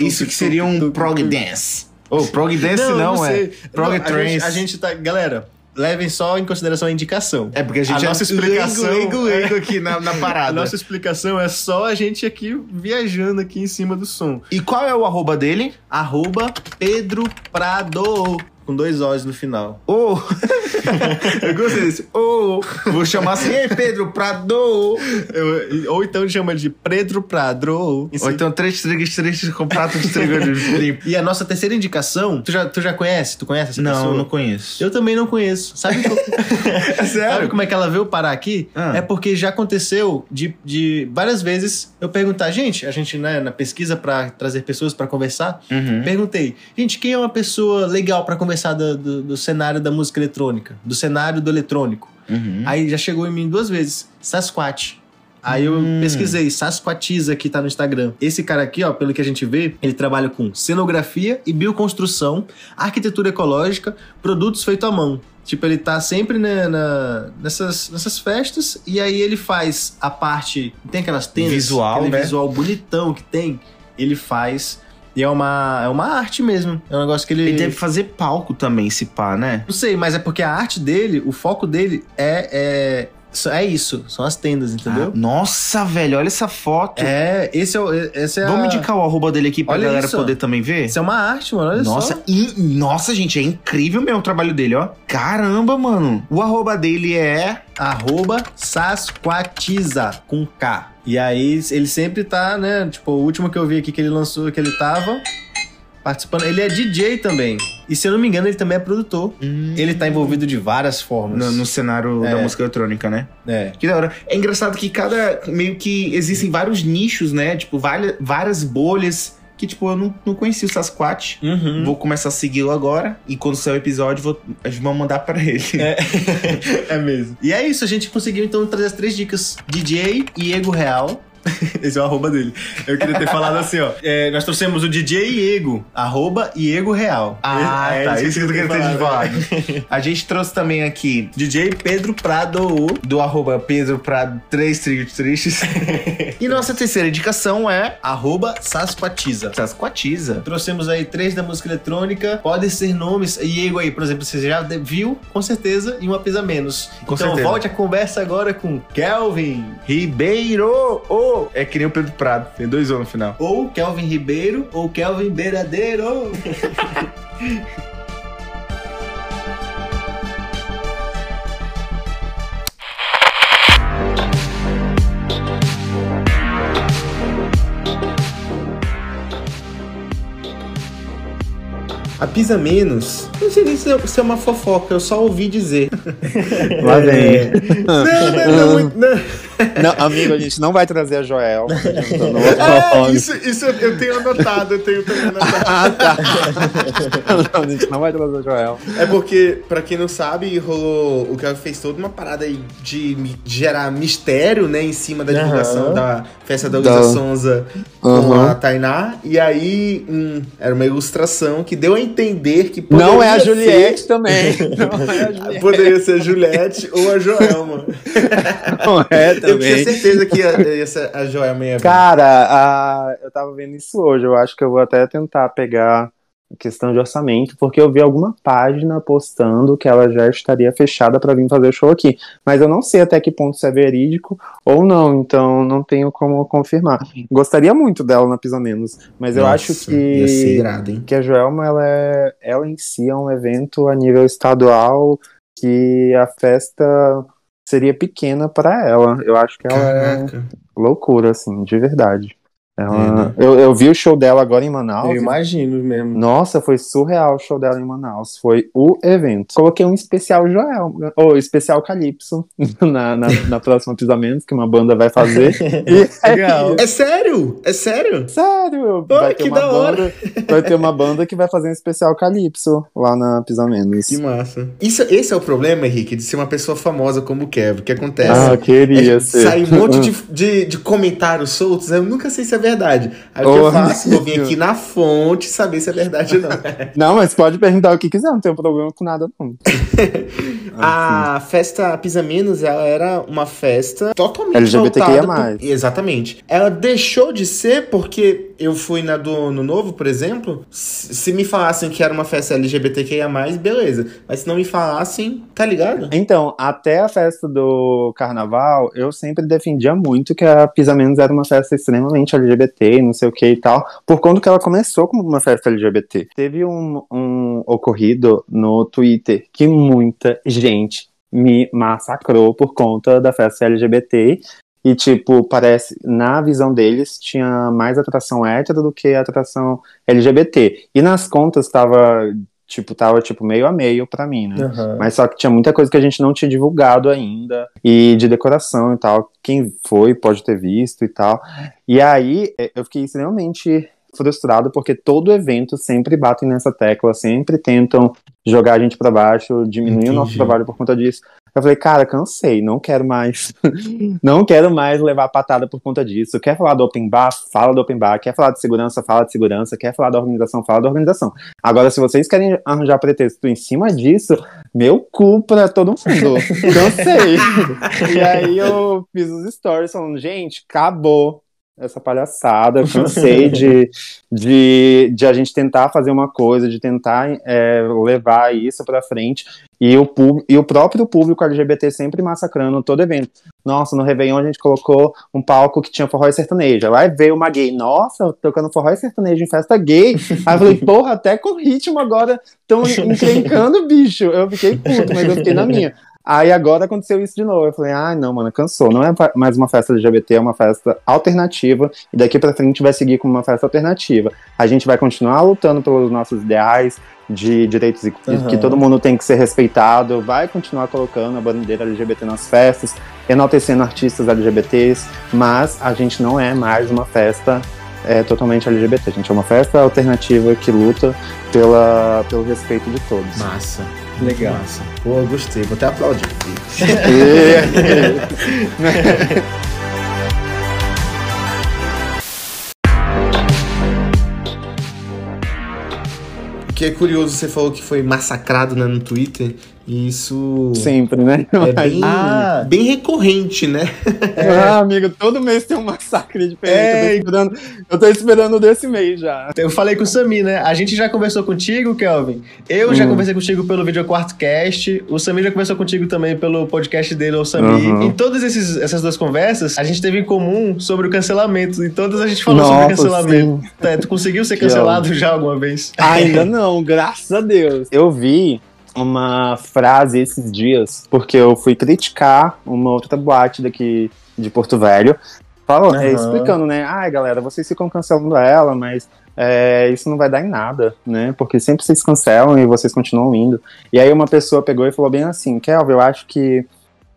Isso que seria um prog dance. Oh, prog dance não, é. sei. Prog Não, a trance. gente, a gente tá. Galera, levem só em consideração a indicação. É porque a gente a é nossa explicação. leigo, leigo, leigo aqui na, na A parada. nossa explicação é só a gente aqui viajando aqui em cima do som. E qual é o arroba dele? Arroba Pedro Prado. Com dois O's no final. Oh. Eu gostei desse. Oh. Vou chamar assim, Ei, Pedro Prado. Eu- ou então chama de Pedro Prado. Ou então três trigos, três com prato de trigo limpo. E a nossa terceira indicação, tu já, tu já conhece? Tu conhece essa Não, pessoa? não conheço. Eu também não conheço. Sabe, co- É Sabe como é que ela veio parar aqui? Ah. É porque já aconteceu de, de várias vezes eu perguntar, gente, a gente, né, na pesquisa pra trazer pessoas pra conversar, Uhum. perguntei, gente, quem é uma pessoa legal pra conversar do, do- do cenário da música eletrônica, do cenário do eletrônico? Uhum. Aí já chegou em mim duas vezes, Sasquatch. Aí eu Hum. pesquisei, Sasquatchiza que tá no Instagram. Esse cara aqui, ó, pelo que a gente vê, ele trabalha com cenografia e bioconstrução, arquitetura ecológica, produtos feitos à mão. Tipo, ele tá sempre né, na- nessas, nessas festas e aí ele faz a parte. Tem aquelas tendas, Visual, aquele né? visual bonitão que tem. Ele faz. E é uma, é uma arte mesmo. É um negócio que ele. Ele deve fazer palco também, se pá, né? Não sei, mas é porque a arte dele, o foco dele é. É, é isso, são as tendas, entendeu? Ah, nossa, velho, olha essa foto. É, esse é o. Esse é Vamos a- indicar o arroba dele aqui pra Olha galera isso. poder também ver? Isso é uma arte, mano. Olha Nossa, só. e- nossa, gente, é incrível mesmo o trabalho dele, ó. Caramba, mano. O arroba dele é. Arroba Sasquatiza com K. E aí ele sempre tá, né? Tipo, o último que eu vi aqui que ele lançou, que ele tava participando. Ele é DJ também. E se eu não me engano, ele também é produtor. Ele tá envolvido de várias formas. No, no cenário É. da música eletrônica, né? É. Que da hora. É engraçado que cada. Meio que existem vários nichos, né? Tipo, várias, várias bolhas. Que, tipo, eu não, não conhecia o Sasquatch. Uhum. Vou começar a segui-lo agora. E quando sair o episódio, vou, a gente vai mandar pra ele. É. é mesmo. E é isso, a gente conseguiu então trazer as três dicas. DJ e Ego Real. Esse é o arroba dele. Eu queria ter falado assim, ó. É, nós trouxemos o DJ Iego, arroba Iego Real. Ah, É tá. Isso que eu queria ter falado. A gente trouxe também aqui DJ Pedro Prado. do arroba Pedro pra três trilhos tristes. e nossa terceira indicação é Arroba Sasquatiza. Sasquatiza. Trouxemos aí três da música eletrônica. Podem ser nomes. Iego aí, por exemplo, você já viu, com certeza, e uma pisa menos. Com então certeza. volte a conversa agora com Kelvin. Ribeiro! Oh, é que nem o Pedro Prado. Tem dois O no final. Ou Kelvin Ribeiro, ou Kelvin Beiradeiro. A Pisa Menos, não sei nem se é uma fofoca, eu só ouvi dizer. Lá vem. É... Não, não, não, não. Não, amigo, a gente não vai trazer a Joel. A é, isso, isso eu tenho anotado, eu tenho, tenho anotado. ah, tá. Não, a gente não vai trazer a Joel. É porque, pra quem não sabe, rolou. O Kevin fez toda uma parada aí de, de gerar mistério, né, em cima da divulgação uhum. da festa da Luísa Sonza uhum. com a Tainá. E aí, hum, era uma ilustração que deu a entender que Não é a Juliette ser... também. Não é a Juliette. Poderia ser a Juliette ou a Joelma. Não é também. Eu tinha certeza que ia, ia ser a Joelma ia Cara, a, eu tava vendo isso hoje. Eu acho que eu vou até tentar pegar questão de orçamento, porque eu vi alguma página postando que ela já estaria fechada para vir fazer o show aqui. Mas eu não sei até que ponto isso é verídico ou não, então não tenho como confirmar. Gostaria muito dela na Pisa Menos, mas Nossa, eu acho que, irado, que a Joelma, ela, é, ela em si é um evento a nível estadual que a festa seria pequena para ela. Eu acho que ela é Caraca. é loucura, assim, de verdade. Ela, é, né? eu, eu vi o show dela agora em Manaus. Eu imagino mesmo. Nossa, foi surreal o show dela em Manaus. Foi o evento. Coloquei um especial Joel, ou especial Calypso, na, na, na próxima Pisamentos, que uma banda vai fazer. e, Legal. É, é sério? É sério? Sério. Pô, vai ter que uma da banda, hora. Vai ter uma banda que vai fazer um especial Calypso lá na Pisamentos. Que massa. Isso, esse é o problema, Henrique, de ser uma pessoa famosa como o Kev. O que acontece? Ah, queria é, ser. Sai um monte de, de, de comentários soltos. Eu nunca sei se é verdade. Aí o que eu faço? Vou vir aqui na fonte saber se é verdade ou não. não, mas pode perguntar o que quiser, não tem problema com nada, não. a festa Pisa Menos, ela era uma festa totalmente LGBTQIA+. Por... Exatamente. Ela deixou de ser porque eu fui na do Ano Novo, por exemplo, se me falassem que era uma festa LGBTQIA+, beleza. Mas se não me falassem, tá ligado? Então, até a festa do Carnaval, eu sempre defendia muito que a Pisa Menos era uma festa extremamente LGBT, não sei o que e tal, por conta que ela começou como uma festa LGBT. Teve um, um ocorrido no Twitter que muita gente me massacrou por conta da festa LGBT e, tipo, parece, na visão deles, tinha mais atração hétero do que atração LGBT. E nas contas tava, tipo, tava, tipo, meio a meio pra mim, né? Uhum. Mas só que tinha muita coisa que a gente não tinha divulgado ainda. E de decoração e tal. Quem foi pode ter visto e tal. E aí, é, eu fiquei extremamente frustrado porque todo evento sempre batem nessa tecla, sempre tentam jogar a gente para baixo, diminuir Entendi. o nosso trabalho por conta disso. Eu falei, cara, cansei, não quero mais. não quero mais levar patada por conta disso. Quer falar do open bar? Fala do open bar. Quer falar de segurança? Fala de segurança. Quer falar da organização? Fala da organização. Agora, se vocês querem arranjar pretexto em cima disso, meu cu pra todo mundo. Cansei. e aí eu fiz os stories falando, gente, acabou essa palhaçada, cansei de, de, de a gente tentar fazer uma coisa, de tentar é, levar isso para frente, e o, e o próprio público LGBT sempre massacrando todo evento. Nossa, no Réveillon a gente colocou um palco que tinha forró e sertanejo, aí veio uma gay, nossa, tocando forró e sertanejo em festa gay, aí eu falei, porra, até com ritmo agora estão encrencando, bicho, eu fiquei puto, mas eu fiquei na minha. Aí agora aconteceu isso de novo. Eu falei, ah, não, mano, cansou. Não é mais uma festa LGBT, é uma festa alternativa. E daqui pra frente vai seguir como uma festa alternativa. A gente vai continuar lutando pelos nossos ideais de direitos e uhum. que todo mundo tem que ser respeitado. Vai continuar colocando a bandeira LGBT nas festas, enaltecendo artistas LGBTs. Mas a gente não é mais uma festa é, totalmente LGBT. A gente é uma festa alternativa que luta pela, pelo respeito de todos. Massa. Legal. Massa. Pô, gostei. Vou até aplaudir. que é curioso, você falou que foi massacrado né, no Twitter. E isso. Sempre, né? É bem, ah. bem recorrente, né? Ah, amigo, todo mês tem um massacre diferente. É... Eu, tô esperando, eu tô esperando desse mês já. Eu falei com o Sami, né? A gente já conversou contigo, Kelvin. Eu hum. já conversei contigo pelo Video Quarto Cast. O Sami já conversou contigo também pelo podcast dele, o Sami. Uhum. Em todas esses, essas duas conversas, a gente teve em comum sobre o cancelamento. Em todas a gente falou Nossa, sobre cancelamento. É, tu conseguiu ser cancelado já alguma vez? Ainda não, graças a Deus. Eu vi uma frase esses dias, porque eu fui criticar uma outra boate daqui de Porto Velho, falando, uhum. explicando, né? Ai, galera, vocês ficam cancelando ela, mas é, isso não vai dar em nada, né? Porque sempre vocês cancelam e vocês continuam indo. E aí uma pessoa pegou e falou bem assim, Kelvin, eu acho que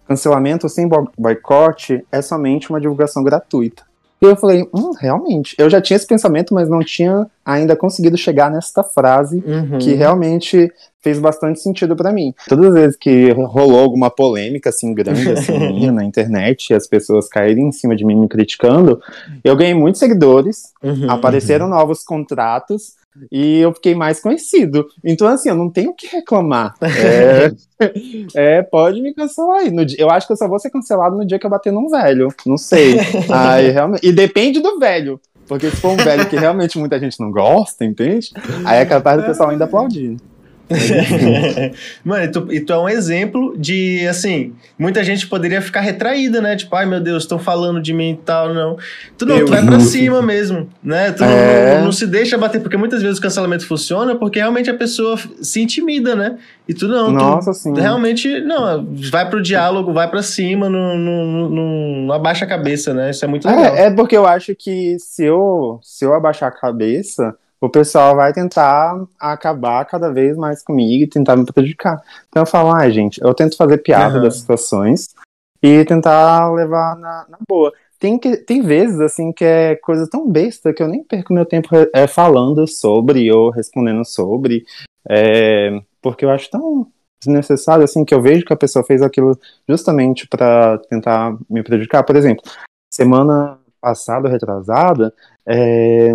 cancelamento sem boicote é somente uma divulgação gratuita. E eu falei, hum, realmente. Eu já tinha esse pensamento, mas não tinha ainda conseguido chegar nesta frase uhum. que realmente fez bastante sentido para mim. Todas as vezes que rolou alguma polêmica assim grande assim minha na internet e as pessoas caírem em cima de mim me criticando, eu ganhei muitos seguidores, uhum, apareceram uhum. novos contratos e eu fiquei mais conhecido. Então, assim, eu não tenho o que reclamar. É, é, pode me cancelar aí. Dia, eu acho que eu só vou ser cancelado no dia que eu bater num velho. Não sei. Aí, realmente, e depende do velho. Porque se for um velho que realmente muita gente não gosta, entende? Aí é capaz do pessoal ainda aplaudir. Mano, e tu, e tu, é um exemplo de, assim, muita gente poderia ficar retraída, né? Tipo, ai meu Deus, estão falando de mim e tal, não. Tu não, eu, tu vai pra cima mesmo, né? Tu é... não, não, não, se deixa bater, porque muitas vezes o cancelamento funciona porque realmente a pessoa se intimida, né? E tu não, Nossa, tu sim. realmente, não, vai pro diálogo, vai pra cima, não, não, não, abaixa a cabeça, né? Isso é muito é, legal. É, é porque eu acho que se eu, se eu abaixar a cabeça o pessoal vai tentar acabar cada vez mais comigo e tentar me prejudicar. Então eu falo, ah, gente, eu tento fazer piada uhum. das situações e tentar levar na, na, boa. Tem, que, tem vezes, assim, que é coisa tão besta que eu nem perco meu tempo é, falando sobre ou respondendo sobre, é, porque eu acho tão desnecessário, assim, que eu vejo que a pessoa fez aquilo justamente para tentar me prejudicar. Por exemplo, semana passada, retrasada, é,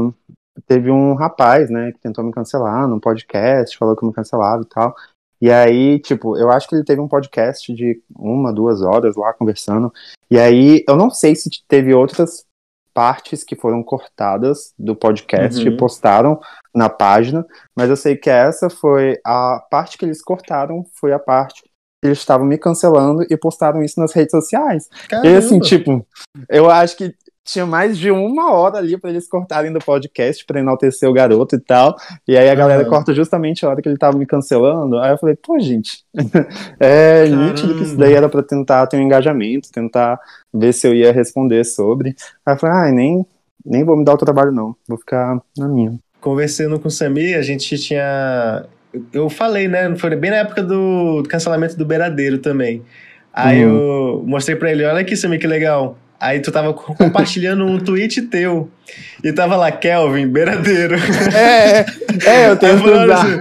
teve um rapaz, né, que tentou me cancelar no podcast, falou que me cancelava e tal. E aí, tipo, eu acho que ele teve um podcast de uma, duas horas lá conversando. E aí, eu não sei se teve outras partes que foram cortadas do podcast uhum. e postaram na página, mas eu sei que essa foi a parte que eles cortaram, foi a parte que eles estavam me cancelando e postaram isso nas redes sociais. Caramba. E assim, tipo, eu acho que tinha mais de uma hora ali para eles cortarem do podcast para enaltecer o garoto e tal. E aí a galera uhum. corta justamente a hora que ele tava me cancelando. Aí eu falei, pô, gente, é Caramba. nítido que isso daí era para tentar ter um engajamento, tentar ver se eu ia responder sobre. Aí eu falei, ah, nem, nem vou me dar o trabalho, não. Vou ficar na minha. Conversando com o Sami, a gente tinha. Eu falei, né? Foi bem na época do cancelamento do Beiradeiro também. Aí uhum. eu mostrei pra ele, olha aqui, Sami, que legal. Aí tu tava compartilhando um tweet teu. E tava lá, Kelvin, beiradeiro. É, é, eu tenho que. Assim,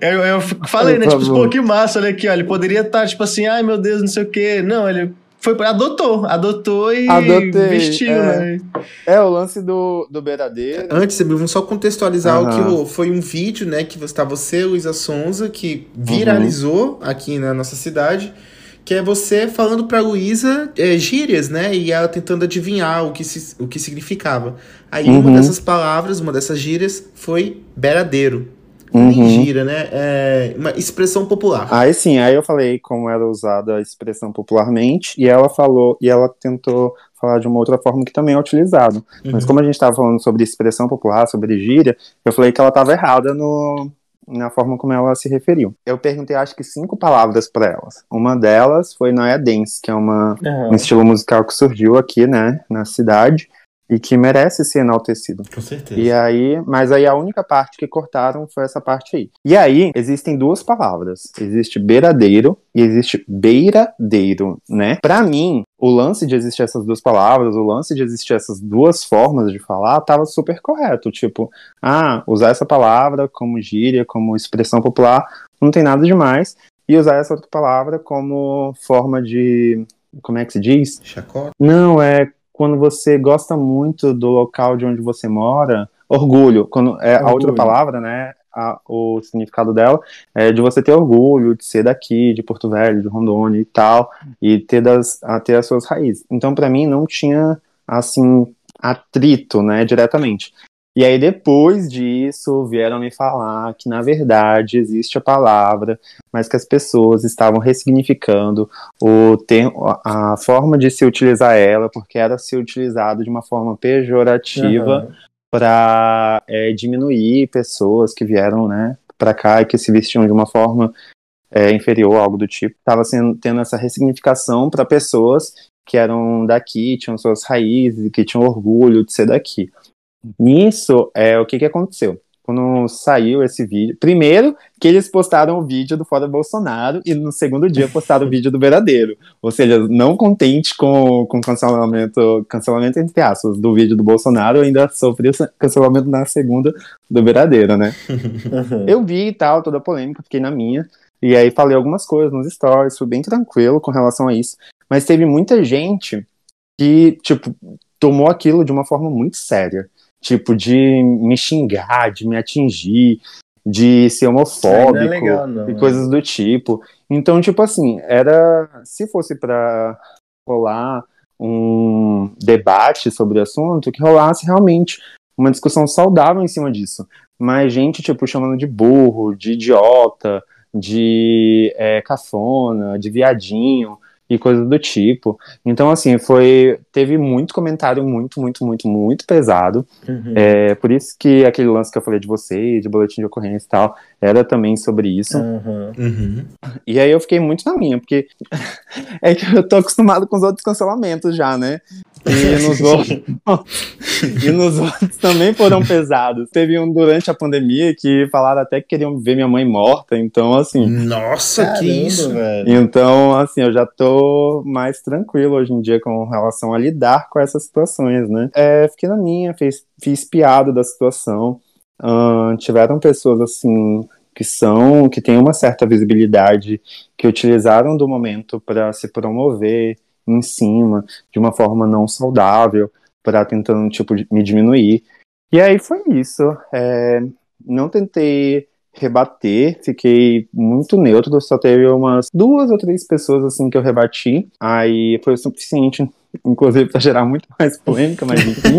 é, eu, eu falei, né? Tipo, pô, que massa, olha aqui, ó. Ele poderia estar, tá, tipo assim, ai meu Deus, não sei o quê. Não, ele foi, adotou, adotou e Adotei, vestiu, é. né? É, o lance do, do beiradeiro. Antes, vamos só contextualizar uhum. o que foi um vídeo, né? Que está você, Luísa Sonza, que viralizou uhum. aqui na nossa cidade que é você falando pra Luísa é, gírias, né? E ela tentando adivinhar o que, se, o que significava. Aí uhum. uma dessas palavras, uma dessas gírias foi beradeiro. Uhum. Nem gira, né? É uma expressão popular. Aí sim, aí eu falei como era usada a expressão popularmente, e ela falou, e ela tentou falar de uma outra forma que também é utilizado. Uhum. Mas como a gente estava falando sobre expressão popular, sobre gíria, eu falei que ela estava errada no, na forma como ela se referiu. Eu perguntei, acho que cinco palavras para elas. Uma delas foi Noia Dance, que é uma, uhum. um estilo musical que surgiu aqui, né, na cidade e que merece ser enaltecido. Com certeza. E aí, mas aí a única parte que cortaram foi essa parte aí. E aí existem duas palavras. Existe beiradeiro e existe beiradeiro, né? Para mim, o lance de existir essas duas palavras, o lance de existir essas duas formas de falar, tava super correto. Tipo, ah, usar essa palavra como gíria, como expressão popular, não tem nada demais. E usar essa outra palavra como forma de. Como é que se diz? Chacota? Não, é quando você gosta muito do local de onde você mora, orgulho, quando é orgulho. a outra palavra, né? A, o significado dela é de você ter orgulho de ser daqui, de Porto Velho, de Rondônia e tal, e ter, das, a, ter as suas raízes. Então, para mim, não tinha, assim, atrito, né, diretamente. E aí, depois disso, vieram me falar que, na verdade, existe a palavra, mas que as pessoas estavam ressignificando o a forma de se utilizar ela, porque era ser utilizado de uma forma pejorativa uhum. Para é, diminuir pessoas que vieram né, para cá e que se vestiam de uma forma é, inferior, algo do tipo. Estava tendo essa ressignificação para pessoas que eram daqui, tinham suas raízes, que tinham orgulho de ser daqui. Nisso, é, o que, que aconteceu? Quando saiu esse vídeo. Primeiro, que eles postaram o vídeo do Fora Bolsonaro e no segundo dia postaram o vídeo do Verdadeiro. Ou seja, não contente com, com cancelamento, cancelamento entre aspas, do vídeo do Bolsonaro, ainda sofreu cancelamento na segunda do Verdadeiro, né? Eu vi e tal, toda a polêmica, fiquei na minha. E aí falei algumas coisas nos stories, fui bem tranquilo com relação a isso. Mas teve muita gente que, tipo, tomou aquilo de uma forma muito séria tipo, de me xingar, de me atingir, de ser homofóbico não é legal, não, e né? coisas do tipo. Então, tipo assim, era. Se fosse para rolar um debate sobre o assunto, que rolasse realmente uma discussão saudável em cima disso. Mas gente, tipo, chamando de burro, de idiota, de é, cafona, de viadinho e coisas do tipo. Então, assim, foi. Teve muito comentário muito, muito, muito, muito pesado. Uhum. É, por isso que aquele lance que eu falei de você, de boletim de ocorrência e tal, era também sobre isso. Uhum. Uhum. E aí eu fiquei muito na minha, porque é que eu tô acostumado com os outros cancelamentos já, né? E nos, outros, e nos outros também foram pesados. Teve um durante a pandemia que falaram até que queriam ver minha mãe morta, então assim. Nossa, caramba, que isso, velho. Então, assim, eu já tô mais tranquilo hoje em dia com relação a lidar com essas situações, né? É, fiquei na minha, fiz, fiz piada da situação. Uh, tiveram pessoas assim que são que têm uma certa visibilidade, que utilizaram do momento para se promover em cima de uma forma não saudável, para tentando tipo me diminuir. E aí foi isso. É, não tentei rebater, fiquei muito neutro, só teve umas duas ou três pessoas assim que eu rebati. Aí foi o suficiente inclusive para gerar muito mais polêmica, mas enfim.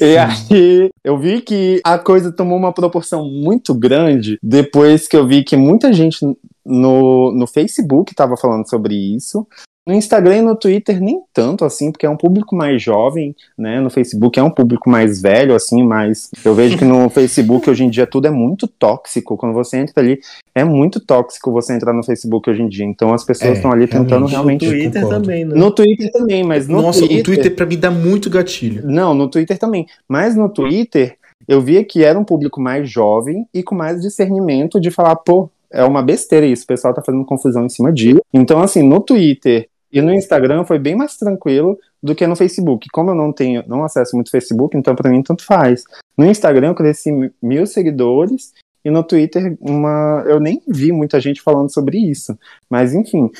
e aí eu vi que a coisa tomou uma proporção muito grande depois que eu vi que muita gente no, no Facebook estava falando sobre isso. No Instagram e no Twitter nem tanto assim, porque é um público mais jovem, né? No Facebook é um público mais velho, assim, mas eu vejo que no Facebook hoje em dia tudo é muito tóxico. Quando você entra ali, é muito tóxico você entrar no Facebook hoje em dia. Então as pessoas estão é, ali tentando realmente. No Twitter também, né? No Twitter também, mas no Nossa, Twitter... o Twitter pra mim dá muito gatilho. Não, no Twitter também. Mas no Twitter eu via que era um público mais jovem e com mais discernimento de falar, pô, é uma besteira isso, o pessoal tá fazendo confusão em cima disso. Então, assim, no Twitter e no Instagram foi bem mais tranquilo do que no Facebook. Como eu não tenho, não acesso muito Facebook, então para mim tanto faz. No Instagram eu cresci mil seguidores e no Twitter uma, eu nem vi muita gente falando sobre isso. Mas enfim,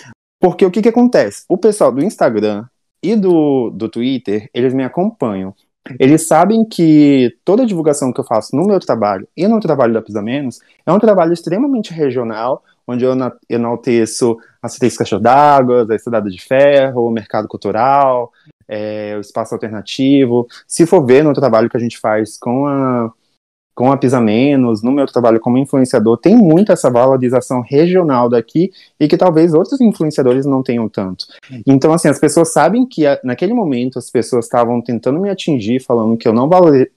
porque o que que acontece? O pessoal do Instagram e do, do Twitter, eles me acompanham. Eles sabem que toda a divulgação que eu faço no meu trabalho e no trabalho da Pisa Menos é um trabalho extremamente regional, onde eu enalteço as três caixas d'água, a Estrada de Ferro, o mercado cultural, é, o espaço alternativo. Se for ver no trabalho que a gente faz com a, com a Pisa Menos, no meu trabalho como influenciador, tem muito essa valorização regional daqui e que talvez outros influenciadores não tenham tanto. Então, assim, as pessoas sabem que naquele momento as pessoas estavam tentando me atingir, falando que eu não,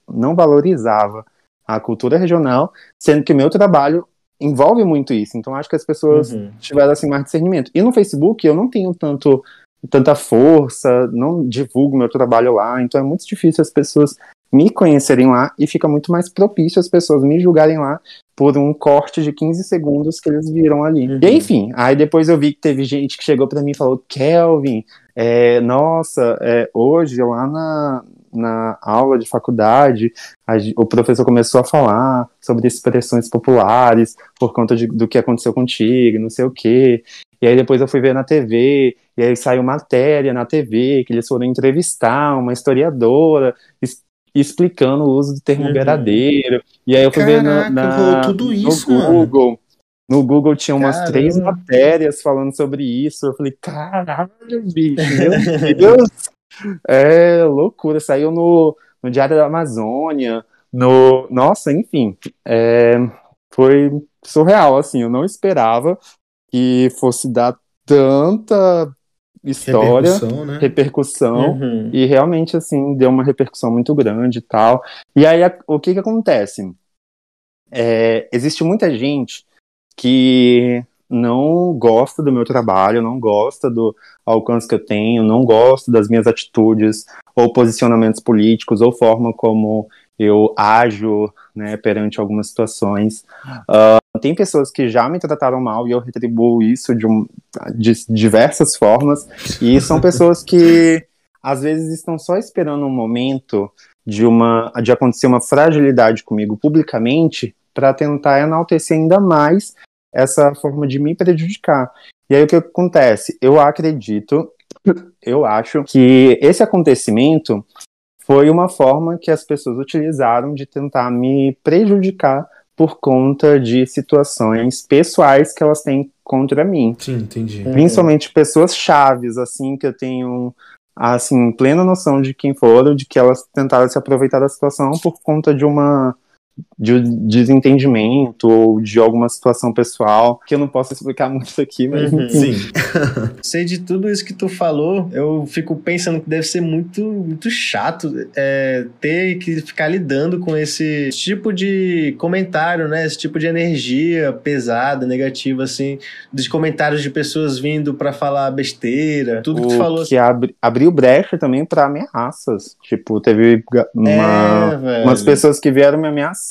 não valorizava a cultura regional, sendo que meu trabalho envolve muito isso. Então acho que as pessoas uhum. tiveram assim mais discernimento. E no Facebook eu não tenho tanto tanta força, não divulgo meu trabalho lá, então é muito difícil as pessoas me conhecerem lá e fica muito mais propício as pessoas me julgarem lá por um corte de 15 segundos que eles viram ali. Uhum. E enfim, aí depois eu vi que teve gente que chegou para mim e falou: Kelvin, é, nossa, é, hoje lá na, na aula de faculdade, a, o professor começou a falar sobre expressões populares por conta de, do que aconteceu contigo, não sei o quê. E aí depois eu fui ver na TV, e aí saiu matéria na TV, que eles foram entrevistar uma historiadora es, explicando o uso do termo uhum. verdadeiro. E aí eu fui Caraca, ver na, na tudo isso, no Google. Mano. No Google tinha umas Caramba. três matérias falando sobre isso. Eu falei, caralho, bicho, meu Deus é loucura, saiu no, no Diário da Amazônia, no. Nossa, enfim. É, foi surreal, assim, eu não esperava que fosse dar tanta história, repercussão, né? repercussão uhum. e realmente, assim, deu uma repercussão muito grande e tal. E aí, o que que acontece? É, existe muita gente que não gosta do meu trabalho, não gosta do alcance que eu tenho, não gosta das minhas atitudes ou posicionamentos políticos ou forma como eu ajo né, perante algumas situações. Uh, tem pessoas que já me trataram mal e eu retribuo isso de, um, de diversas formas, e são pessoas que às vezes estão só esperando um momento de uma de acontecer uma fragilidade comigo publicamente para tentar enaltecer ainda mais essa forma de me prejudicar. E aí o que acontece? Eu acredito, eu acho que esse acontecimento foi uma forma que as pessoas utilizaram de tentar me prejudicar por conta de situações pessoais que elas têm contra mim. Sim, entendi. Principalmente pessoas chaves, assim, que eu tenho assim, plena noção de quem foram, de que elas tentaram se aproveitar da situação por conta de uma de desentendimento ou de alguma situação pessoal que eu não posso explicar muito aqui, mas uhum. sim. Sei de tudo isso que tu falou, eu fico pensando que deve ser muito muito chato é, ter que ficar lidando com esse tipo de comentário, né? Esse tipo de energia pesada, negativa, assim, de comentários de pessoas vindo para falar besteira, tudo o que tu falou. Que abri, abriu brecha também para ameaças. Tipo, teve uma, é, umas pessoas que vieram me ameaçar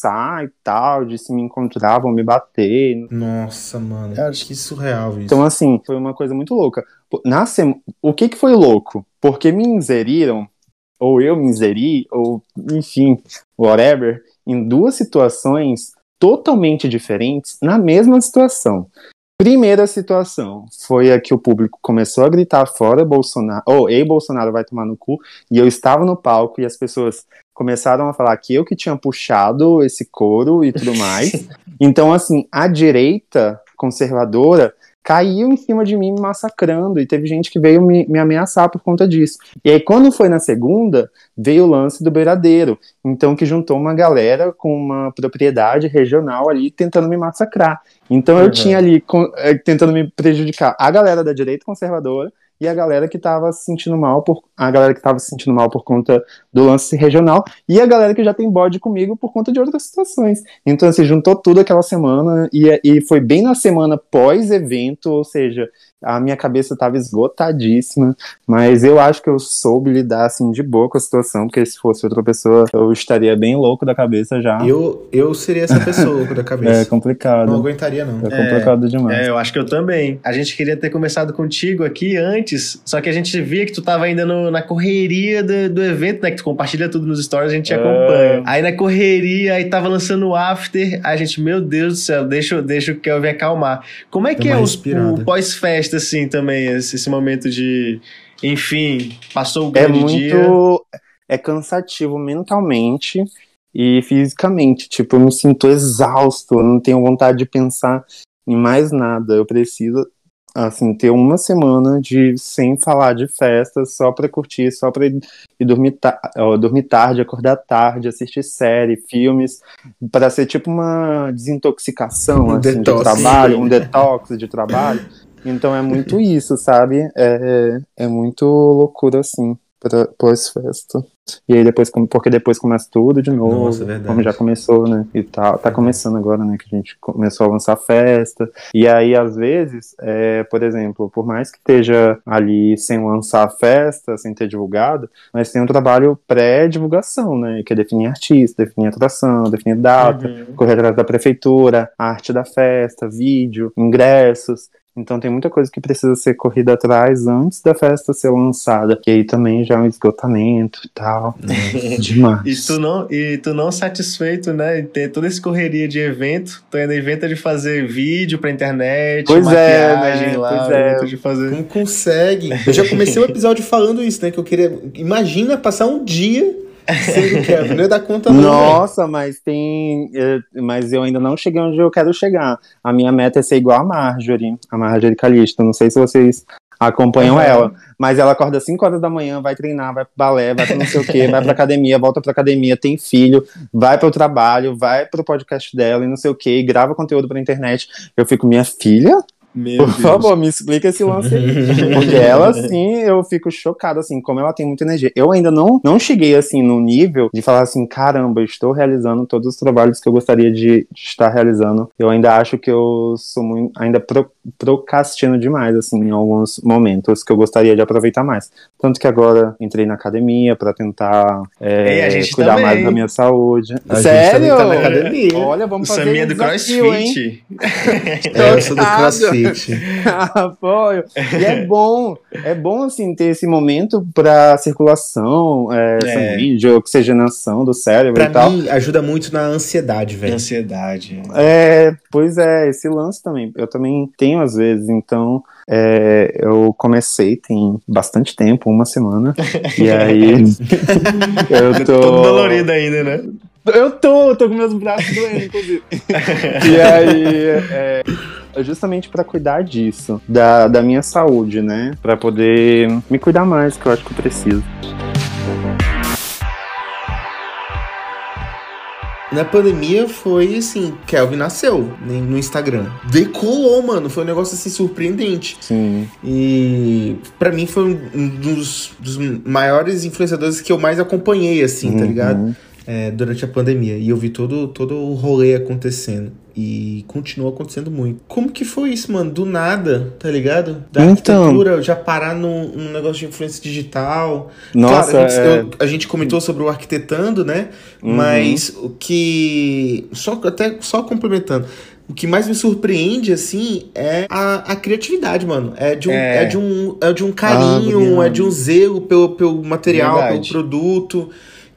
e tal, de se me encontravam, me bater. Nossa, mano. Eu acho que surreal isso. Então, assim, foi uma coisa muito louca. Na sem... O que que foi louco? Porque me inseriram, ou eu me inseri, ou enfim, whatever, em duas situações totalmente diferentes na mesma situação. Primeira situação foi a que o público começou a gritar fora Bolsonaro, ou oh, ei Bolsonaro vai tomar no cu, e eu estava no palco e as pessoas começaram a falar que eu que tinha puxado esse coro e tudo mais. então, assim, a direita conservadora caiu em cima de mim me massacrando e teve gente que veio me, me, ameaçar por conta disso. E aí quando foi na segunda, veio o lance do beiradeiro, então que juntou uma galera com uma propriedade regional ali tentando me massacrar. Então eu uhum. tinha ali com, é, tentando me prejudicar a galera da direita conservadora e a galera que estava se sentindo mal por a galera que estava se sentindo mal por conta do lance regional e a galera que já tem bode comigo por conta de outras situações. Então assim, juntou tudo aquela semana e, e foi bem na semana pós evento, ou seja, a minha cabeça estava esgotadíssima, mas eu acho que eu soube lidar assim de boa com a situação, porque se fosse outra pessoa, eu estaria bem louco da cabeça já. Eu, eu seria essa pessoa louco da cabeça. É complicado. Não aguentaria, não. É, é complicado demais. É, eu acho que eu também. A gente queria ter começado contigo aqui antes, só que a gente via que tu tava ainda no, na correria do, do, evento, né? Que tu compartilha tudo nos stories, a gente é. acompanha. Aí na correria, aí tava lançando o after, a gente, meu Deus do céu, deixa, deixa o Kelvin acalmar. Como é que é o, o pós-festa? Assim também, esse, esse momento de. Enfim, passou o é grande é muito, dia. É cansativo mentalmente e fisicamente. Tipo, eu me sinto exausto, eu não tenho vontade de pensar em mais nada. Eu preciso, assim, ter uma semana de sem falar de festa, só pra curtir, só pra ir, dormir, ta dormir tarde, acordar tarde, assistir série, filmes, para ser tipo uma desintoxicação um assim, de trabalho, um detox de trabalho. Então é muito isso, sabe? É, é muito loucura, assim, pós-festa. E aí depois, porque depois começa tudo de novo. Nossa, é como já começou, né? E tá, tá começando agora, né? Que a gente começou a lançar festa. E aí, às vezes, é, por exemplo, por mais que esteja ali sem lançar a festa, sem ter divulgado, mas tem um trabalho pré-divulgação, né? Que é definir artista, definir atração, definir data, uhum. correr atrás da prefeitura, arte da festa, vídeo, ingressos. Então tem muita coisa que precisa ser corrida atrás antes da festa ser lançada. Que aí também já é um esgotamento e tal. É demais. e, tu não, e tu não satisfeito, né? Em ter toda essa correria de evento. Tu ainda inventa de fazer vídeo pra internet, pois é, maquiagem é, né? lá. Pois é. De fazer... Como consegue? Eu já comecei o episódio falando isso, né? Que eu queria. Imagina passar um dia Kevin, não ia dar conta não. Nossa, mas tem. Eh, mas eu ainda não cheguei onde eu quero chegar. A minha meta é ser igual a Marjorie, a Marjorie Calisto. Não sei se vocês acompanham uhum. ela. Mas ela acorda 5 horas da manhã, vai treinar, vai pro balé, vai pra não sei o quê, vai pra academia, volta pra academia, tem filho, vai pro trabalho, vai pro podcast dela e não sei o quê, e grava conteúdo pra internet. Eu fico, minha filha? Meu Por Deus. favor, me explica esse lance aí. Porque ela, assim, eu fico chocada, assim, como ela tem muita energia. Eu ainda não, não cheguei, assim, no nível de falar assim, caramba, estou realizando todos os trabalhos que eu gostaria de, de estar realizando. Eu ainda acho que eu sou muito, ainda pro, procrastino demais, assim, em alguns momentos que eu gostaria de aproveitar mais. Tanto que agora entrei na academia para tentar é, cuidar também. mais da minha saúde. A Sério? Tá na academia. Olha, vamos o fazer um do crossfit. é, eu sou do crossfit. Apoio. e é bom, é bom, assim, ter esse momento pra circulação é, é. sanguínea, oxigenação do cérebro pra e tal. mim, ajuda muito na ansiedade, velho. Ansiedade. É, pois é, esse lance também. Eu também tenho às vezes, então é, eu comecei tem bastante tempo, uma semana. e aí. eu tô. Todo dolorido ainda, né? Eu tô, tô com meus braços doendo, inclusive. e aí. É, é justamente para cuidar disso, da, da minha saúde, né? Para poder me cuidar mais, que eu acho que eu preciso. Na pandemia foi assim, Kelvin nasceu no Instagram. Decolou, mano. Foi um negócio assim surpreendente. Sim. E para mim foi um dos, dos, maiores influenciadores que eu mais acompanhei, assim, tá uhum. tá ligado? É, durante a pandemia. E eu vi todo, todo o rolê acontecendo. E continua acontecendo muito. Como que foi isso, mano? Do nada, tá ligado? Da então... arquitetura, já parar num, num negócio de influência digital. Nossa, claro, a, gente, é... eu, a gente comentou sobre o arquitetando, né? Uhum. Mas o que. Só, até só complementando. O que mais me surpreende, assim, é a, a criatividade, mano. É de um, é. é de um, é de um carinho, ah, é de um zelo pelo, pelo material, Verdade. pelo produto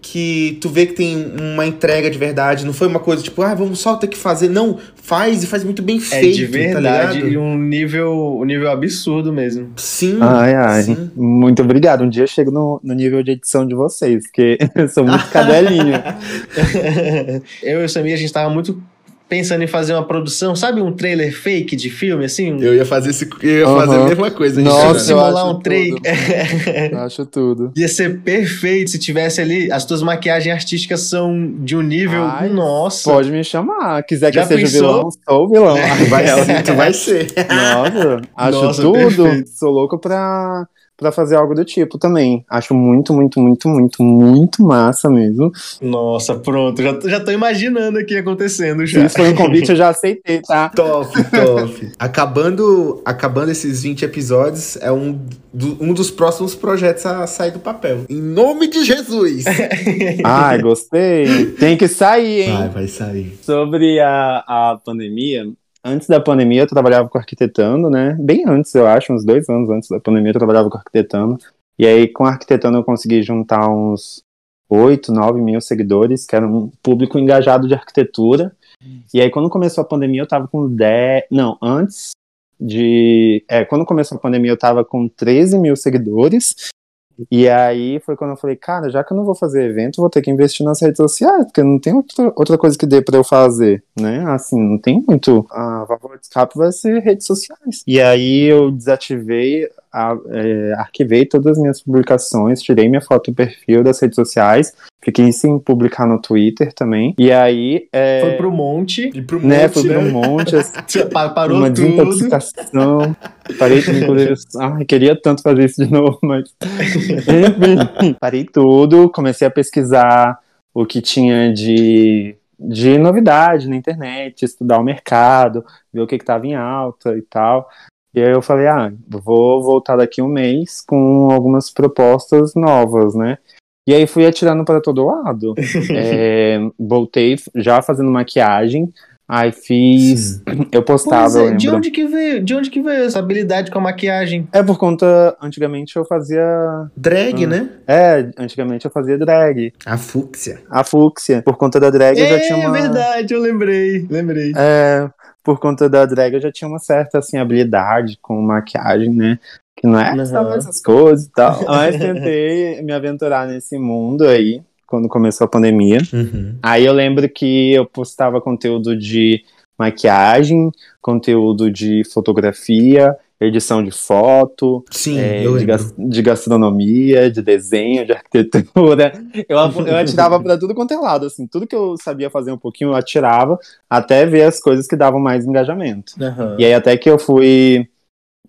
que tu vê que tem uma entrega de verdade, não foi uma coisa tipo, ah, vamos só ter que fazer. Não, faz e faz muito bem feito. É de tá verdade tá e um nível, um nível absurdo mesmo. Sim. Ai, ai. Sim. Muito obrigado. Um dia eu chego no, no nível de edição de vocês, porque eu sou muito cadelinho. eu e o Samir, a gente tava muito pensando em fazer uma produção, sabe um trailer fake de filme, assim? Eu ia fazer, esse, eu ia uhum. fazer a mesma coisa. Nossa, simular um trailer. acho tudo. Ia ser perfeito se tivesse ali. As tuas maquiagens artísticas são de um nível. Ai, nossa. Pode me chamar. Quiser que Já eu seja pensou? vilão, sou vilão. É, vai tu vai ser. Nossa, acho nossa, tudo. Perfeito. Sou louco pra para fazer algo do tipo também. Acho muito, muito, muito, muito, muito massa mesmo. Nossa, pronto. Já, já tô imaginando aqui acontecendo já. Se isso foi um convite, eu já aceitei, tá? Top, top. acabando, acabando esses 20 episódios, é um, do, um dos próximos projetos a sair do papel. Em nome de Jesus! Ai, gostei. Tem que sair, hein? Vai, vai sair. Sobre a, a pandemia, Antes da pandemia, eu trabalhava com arquitetando, né? Bem antes, eu acho, uns dois anos antes da pandemia, eu trabalhava com arquitetando. E aí, com arquitetando, eu consegui juntar uns 8, 9 mil seguidores, que era um público engajado de arquitetura. E aí, quando começou a pandemia, eu tava com 10. Não, antes de. É, quando começou a pandemia, eu tava com 13 mil seguidores. E aí foi quando eu falei, cara, já que eu não vou fazer evento, vou ter que investir nas redes sociais, porque não tem outra, outra coisa que dê pra eu fazer, né? Assim, não tem muito. A válvula de escape vai ser redes sociais. E aí eu desativei a, é, arquivei todas as minhas publicações, tirei minha foto do perfil das redes sociais, fiquei sem publicar no Twitter também. E aí. É, foi pro monte. E pro né, monte. Foi pro monte. Assim, Parou uma tudo. desintoxicação. Parei, inclusive. Ai, queria tanto fazer isso de novo, mas. Enfim. Parei tudo, comecei a pesquisar o que tinha de de novidade na internet, estudar o mercado, ver o que estava em alta e tal. E aí eu falei, ah, vou voltar daqui um mês com algumas propostas novas, né? E aí fui atirando para todo lado. é, voltei já fazendo maquiagem. Aí fiz. Sim. Eu postava. É, de onde que veio? De onde que veio essa habilidade com a maquiagem? É por conta. Antigamente eu fazia. Drag, hum. né? É, antigamente eu fazia drag. A fúcsia. A fúcsia. Por conta da drag é, eu já tinha uma. É verdade, eu lembrei. Lembrei. É por conta da drag, eu já tinha uma certa assim, habilidade com maquiagem, né? Que não é uhum. essas coisas e tal. Mas tentei me aventurar nesse mundo aí, quando começou a pandemia. Uhum. Aí eu lembro que eu postava conteúdo de maquiagem, conteúdo de fotografia, edição de foto, Sim, é, de, de, gastronomia, de desenho, de arquitetura. Eu, eu atirava para tudo quanto é lado, assim, tudo que eu sabia fazer um pouquinho, eu atirava, até ver as coisas que davam mais engajamento. Uhum. E aí até que eu fui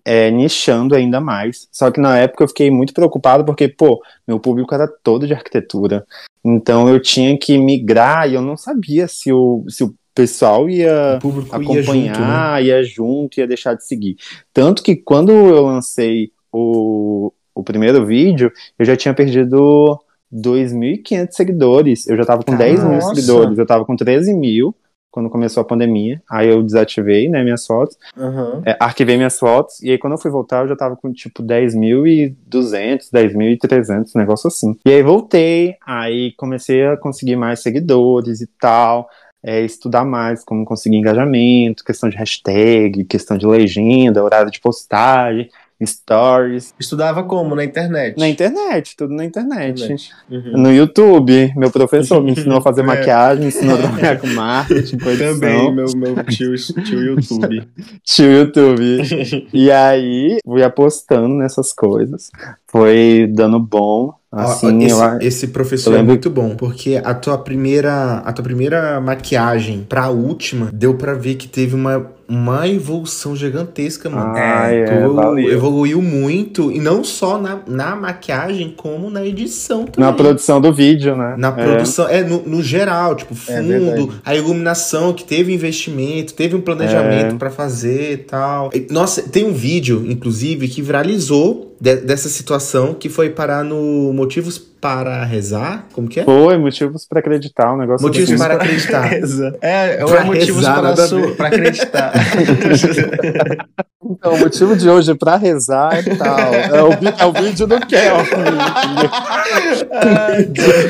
é, nichando ainda mais. Só que na época eu fiquei muito preocupado porque, pô, meu público era todo de arquitetura. Então eu tinha que migrar e eu não sabia se o, se o pessoal ia acompanhar, ia junto, né? ia junto, ia deixar de seguir. Tanto que quando eu lancei o, o primeiro vídeo, eu já tinha perdido 2.500 seguidores. Eu já tava com Nossa. 10 mil seguidores, eu tava com 13 mil quando começou a pandemia. Aí eu desativei, né, minhas fotos. Uhum. É, arquivei minhas fotos. E aí quando eu fui voltar, eu já tava com tipo 10.200, 10.300, negócio assim. E aí voltei, aí comecei a conseguir mais seguidores e tal é, estudar mais como conseguir engajamento, questão de hashtag, questão de legenda, horário de postagem, stories. Estudava como? Na internet? Na internet, tudo na internet. internet. Uhum. No YouTube, meu professor me ensinou a fazer é. maquiagem, me ensinou a trabalhar com marketing, edição. Também, meu, meu tio, tio YouTube. tio YouTube. e aí, fui apostando nessas coisas. Foi dando bom. Assim, esse, eu, esse professor é muito bom, porque a tua primeira, a tua primeira maquiagem pra última, deu para ver que teve uma uma evolução gigantesca, mano. Ah, é, tu evoluiu muito, e não só na, na maquiagem, como na edição também. Na produção do vídeo, né? Na é. produção, é, no, no, geral, tipo, é fundo, a iluminação, que teve investimento, teve um planejamento é. para fazer e tal. Nossa, tem um vídeo, inclusive, que viralizou de, dessa situação, que foi parar no Motivos para rezar? Como que é? Foi, motivos para acreditar, um negócio Motivos assim. para acreditar. é, é pra motivos para, para acreditar. então, o motivo de hoje é para rezar e tal. É o, é o vídeo do Kel.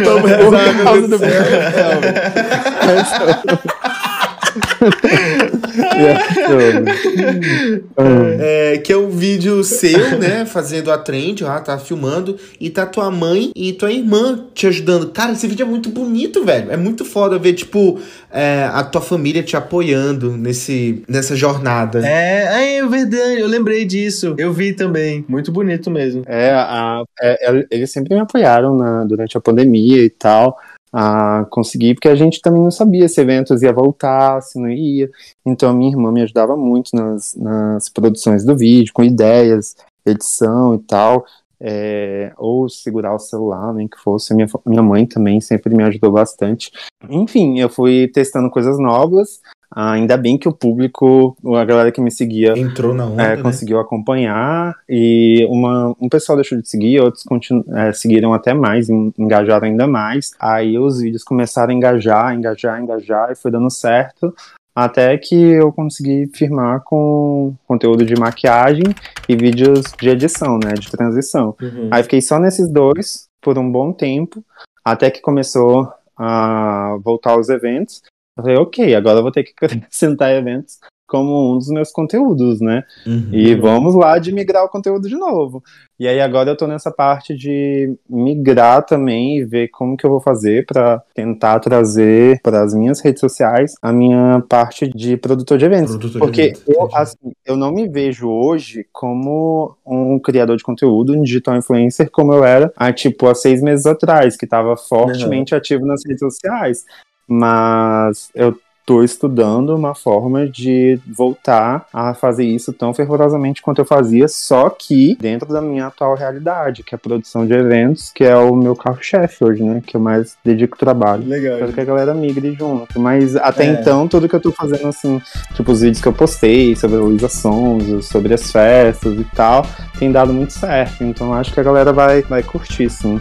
Vamos rezar, Por causa do Kel. é, que é um vídeo seu, né? Fazendo a trend, lá, tá filmando, e tá tua mãe e tua irmã te ajudando. Cara, esse vídeo é muito bonito, velho. É muito foda ver, tipo, é, a tua família te apoiando nesse, nessa jornada. É, é verdade, eu lembrei disso. Eu vi também. Muito bonito mesmo. É, a, é, eles sempre me apoiaram na, durante a pandemia e tal a conseguir, porque a gente também não sabia se eventos ia voltar, se não ia. Então a minha irmã me ajudava muito nas, nas produções do vídeo, com ideias, edição e tal. É, ou segurar o celular, nem que fosse. Minha, minha mãe também sempre me ajudou bastante. Enfim, eu fui testando coisas novas, ainda bem que o público, a galera que me seguia, entrou na onda, é, né? conseguiu acompanhar e uma, um pessoal deixou de seguir, outros continu, é, seguiram até mais, engajaram ainda mais. Aí os vídeos começaram a engajar, engajar, engajar e foi dando certo. Até que eu consegui firmar com conteúdo de maquiagem e vídeos de edição, né? De transição. Uhum. Aí fiquei só nesses dois por um bom tempo, até que começou a voltar aos eventos. Eu falei, ok, agora eu vou ter que acrescentar eventos como um dos meus conteúdos, né? Uhum. E vamos lá de migrar o conteúdo de novo. E aí agora eu tô nessa parte de migrar também e ver como que eu vou fazer para tentar trazer para as minhas redes sociais a minha parte de produtor de eventos. Produtor Porque de eu, assim, eu não me vejo hoje como um criador de conteúdo, um digital influencer, como eu era há tipo há seis meses atrás, que estava fortemente uhum. ativo nas redes sociais mas eu estou estudando uma forma de voltar a fazer isso tão fervorosamente quanto eu fazia, só que dentro da minha atual realidade, que é a produção de eventos, que é o meu carro-chefe hoje, né? Que eu mais dedico trabalho. Legal. Espero que a galera migre junto. Mas até é. então, tudo que eu tô fazendo, assim, tipo os vídeos que eu postei sobre a Luísa Sons, sobre as festas e tal, tem dado muito certo. Então acho que a galera vai, vai curtir, sim.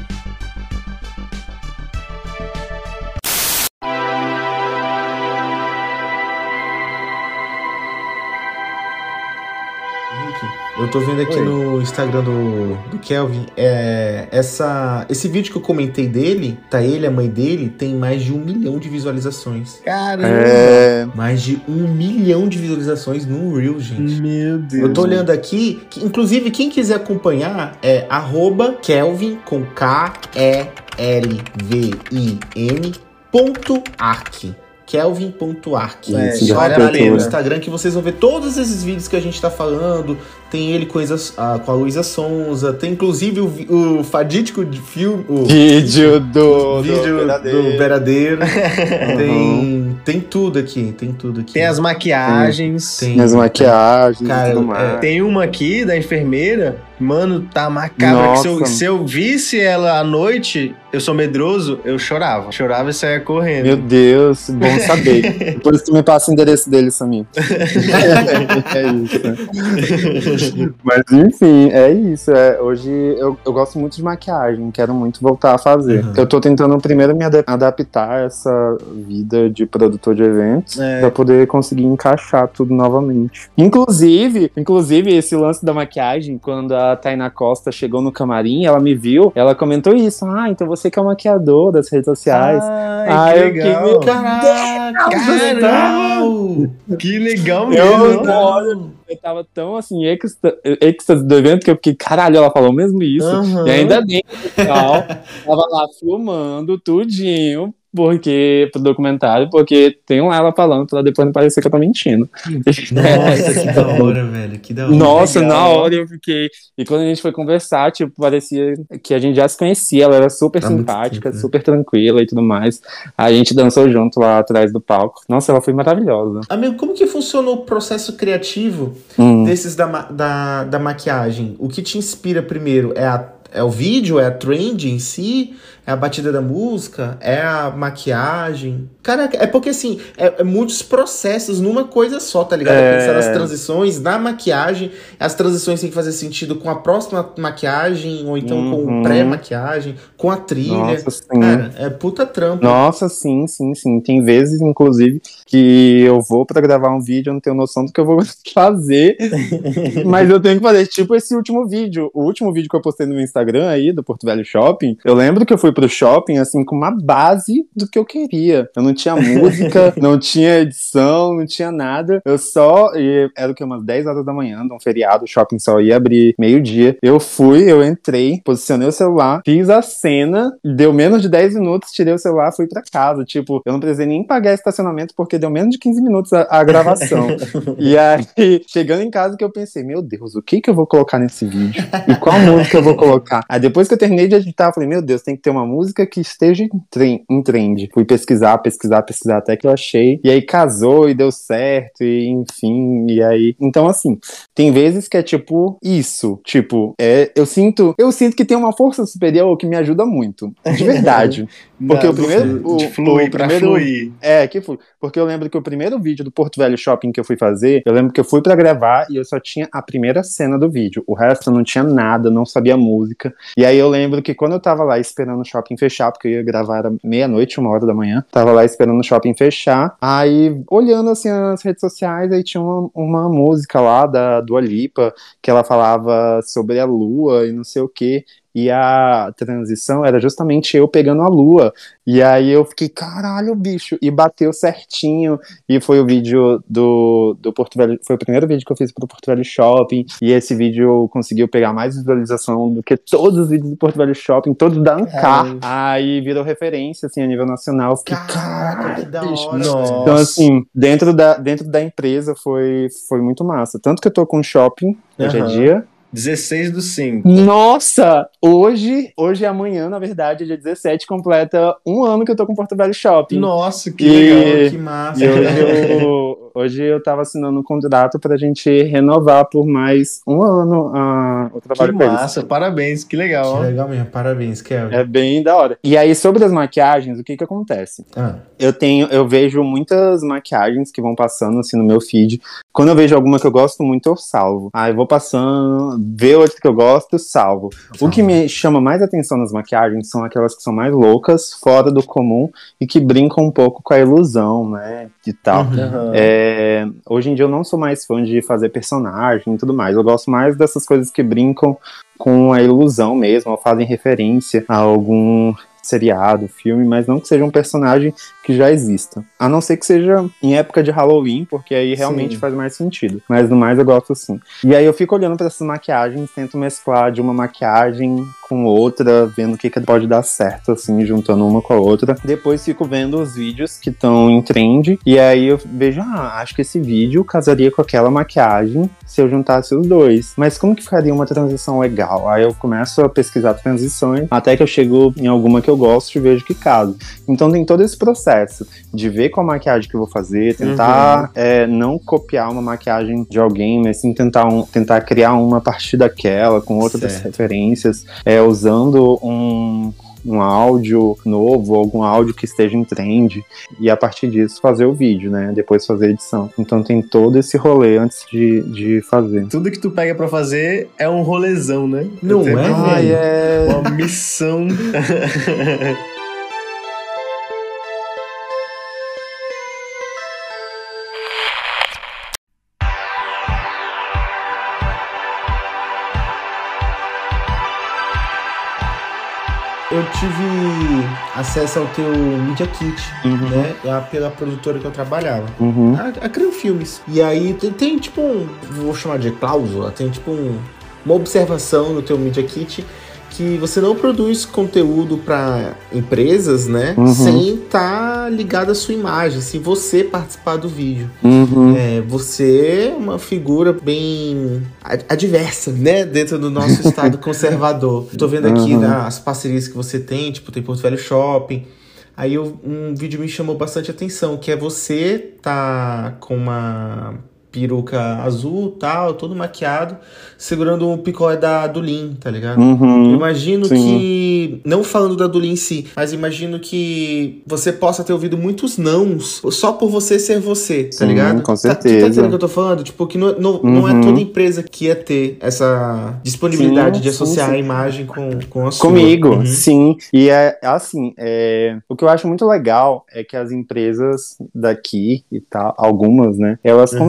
Eu tô vendo aqui Oi. no Instagram do, do Kelvin, é, essa, esse vídeo que eu comentei dele, tá ele, a mãe dele, tem mais de um milhão de visualizações. Caramba! É... Mais de um milhão de visualizações no Reel, gente. Meu Deus. Eu tô olhando aqui, que, inclusive quem quiser acompanhar é arroba Kelvin com K-E-L-V-I-N ponto arc. kelvin.arc. É, só olha ali no Instagram que vocês vão ver todos esses vídeos que a gente tá falando. Tem ele com, a, com a Luísa Sonza, tem inclusive o, o fadídico de filme. O vídeo do, vídeo do Beradeiro. tem, tem tudo aqui, tem tudo aqui. Tem as maquiagens. Tem, as maquiagens. Cara, é, tem uma aqui da enfermeira Mano, tá macabra. Se eu, se eu, visse ela à noite, eu sou medroso, eu chorava. Chorava e saia correndo. Meu Deus, bom saber. Por isso tu me passa o endereço dele, Samir. é isso. Mas enfim, é isso. É, hoje eu, eu gosto muito de maquiagem, quero muito voltar a fazer. Uhum. Eu tô tentando primeiro me adaptar a essa vida de produtor de eventos é. pra poder conseguir encaixar tudo novamente. Inclusive, inclusive, esse lance da maquiagem, quando a a Tainá Costa chegou no camarim, ela me viu, ela comentou isso. Ah, então você que é o maquiador das redes sociais. Ai, ah, que legal. Eu, Caraca, caralho! Que legal mesmo. Eu, eu tava tão assim, êxtase do evento que eu fiquei, caralho, ela falou mesmo isso. Uhum. E ainda bem pessoal tava lá filmando tudinho porque pro documentário, porque tem lá ela falando pra depois não parecer que eu tô mentindo. Nossa, que da hora, velho. Que da hora. Nossa, Legal. na hora eu fiquei. E quando a gente foi conversar, tipo, parecia que a gente já se conhecia. Ela era super tá simpática, tempo, super tranquila e tudo mais. A gente dançou junto lá atrás do palco. Nossa, ela foi maravilhosa. Amigo, como que funcionou o processo criativo hum. desses da, da, da maquiagem? O que te inspira primeiro? É a é o vídeo, é a trend em si, é a batida da música, é a maquiagem. Cara, é porque assim, é, é muitos processos numa coisa só, tá ligado? É... Pensar nas transições, na maquiagem, as transições têm que fazer sentido com a próxima maquiagem, ou então uhum. com pré-maquiagem, com a trilha. Nossa, sim. Cara, é puta trampa. Nossa, sim, sim, sim. Tem vezes, inclusive, que eu vou para gravar um vídeo, eu não tenho noção do que eu vou fazer, mas eu tenho que fazer, tipo esse último vídeo. O último vídeo que eu postei no meu Instagram Instagram aí, do Porto Velho Shopping, eu lembro que eu fui pro shopping, assim, com uma base do que eu queria. Eu não tinha música, não tinha edição, não tinha nada. Eu só. era o que? Umas 10 horas da manhã, de um feriado, o shopping só ia abrir meio-dia. Eu fui, eu entrei, posicionei o celular, fiz a cena, deu menos de 10 minutos, tirei o celular, fui para casa. Tipo, eu não precisei nem pagar estacionamento porque deu menos de 15 minutos a, a gravação. e aí, chegando em casa, que eu pensei, meu Deus, o que que eu vou colocar nesse vídeo? E qual música eu vou colocar? Aí depois que eu terminei de editar, eu falei, meu Deus, tem que ter uma música que esteja em, trend. Fui pesquisar, pesquisar, pesquisar, até que eu achei. E aí casou e deu certo, e enfim, e aí. Então, assim, tem vezes que é tipo isso. Tipo, é, eu sinto. Eu sinto que tem uma força superior que me ajuda muito. De verdade. Porque Não, o primeiro. O, de fluir, o primeiro, fluir. É, que flui. Porque eu lembro que o primeiro vídeo do Porto Velho Shopping que eu fui fazer, eu lembro que eu fui para gravar e eu só tinha a primeira cena do vídeo. O resto eu não tinha nada, não sabia música música. E aí eu lembro que quando eu tava lá esperando o shopping fechar, porque eu ia gravar meia-noite, uma hora da manhã, tava lá esperando o shopping fechar, aí olhando assim as redes sociais, aí tinha uma, uma música lá da Dua Lipa, que ela falava sobre a lua e não sei o que e a transição era justamente eu pegando a lua. E aí eu fiquei, caralho, bicho, e bateu certinho. E foi o vídeo do, do Porto Velho, foi o primeiro vídeo que eu fiz pro Porto Velho Shopping. E esse vídeo conseguiu pegar mais visualização do que todos os vídeos do Porto Velho Shopping, todos da Ancar. Aí virou referência, assim, a nível nacional. Eu fiquei, caraca, que da hora. Então, assim, dentro da, dentro da empresa foi, foi muito massa. Tanto que eu tô com shopping hoje uhum. é dia 16 do 5. Nossa! Hoje, hoje e amanhã, na verdade, dia 17, completa um ano que eu tô com Porto Velho Shopping. Nossa, que e, legal, que massa. E hoje eu, hoje eu tava assinando um contrato pra gente renovar por mais um ano uh, o trabalho Que massa, parabéns, que legal. Que legal mesmo, parabéns, Kevin. É bem da hora. E aí, sobre as maquiagens, o que que acontece? Ah. Eu tenho, eu vejo muitas maquiagens que vão passando assim no meu feed. Quando eu vejo alguma que eu gosto muito, eu salvo. Aí eu vou passando, ver outra que eu gosto, salvo. O que me chama mais atenção nas maquiagens são aquelas que são mais loucas, fora do comum e que brincam um pouco com a ilusão, né? E tal. Uhum. É, hoje em dia eu não sou mais fã de fazer personagem e tudo mais. Eu gosto mais dessas coisas que brincam com a ilusão mesmo, ou fazem referência a algum seriado, filme, mas não que seja um personagem que já exista. A não ser que seja em época de Halloween, porque aí realmente Sim. faz mais sentido. Mas no mais eu gosto assim. E aí eu fico olhando para essas maquiagens, tento mesclar de uma maquiagem com outra, vendo o que, que pode dar certo, assim, juntando uma com a outra. Depois fico vendo os vídeos que estão em trend, e aí eu vejo, ah, acho que esse vídeo casaria com aquela maquiagem se eu juntasse os dois. Mas como que ficaria uma transição legal? Aí eu começo a pesquisar transições, até que eu chego em alguma que eu gosto e vejo que caso. Então tem todo esse processo de ver qual maquiagem que eu vou fazer, tentar uhum. é, não copiar uma maquiagem de alguém, mas sim tentar, um, tentar criar uma a partir daquela, com outras certo. referências, é, usando um, um áudio novo, algum áudio que esteja em trend, e a partir disso fazer o vídeo, né? Depois fazer a edição. Então tem todo esse rolê antes de, de fazer. Tudo que tu pega para fazer é um rolezão, né? Não é, velho? É uma missão. eu tive acesso ao teu Media Kit, uhum. né? Lá pela produtora que eu trabalhava. Uhum. A, a Crio Filmes. E aí tem, tem, tipo um. Vou chamar de cláusula, tem tipo um, uma observação no teu Media Kit que você não produz conteúdo para empresas, né? Uhum. Sem estar tá ligado à sua imagem, se você participar do vídeo. Uhum. É, você é uma figura bem adversa, né? Dentro do nosso estado conservador. Tô vendo aqui uhum. né, as parcerias que você tem, tipo, tem Porto Velho Shopping. Aí eu, um vídeo me chamou bastante atenção, que é você tá com uma peruca azul, tal, todo maquiado, segurando um picolé da Dulin, tá ligado? Uhum, imagino sim. que, não falando da Dulin em si, mas imagino que você possa ter ouvido muitos nãos só por você ser você, tá sim, ligado? Com certeza. Tá, tu tá entendendo o que eu tô falando? Tipo, que não, não, uhum. não é uhum. toda empresa que ia ter essa disponibilidade sim, de associar a imagem com, com a sua. Comigo, uhum. sim. E é assim, é, o que eu acho muito legal é que as empresas daqui e tal, algumas, né, elas uhum.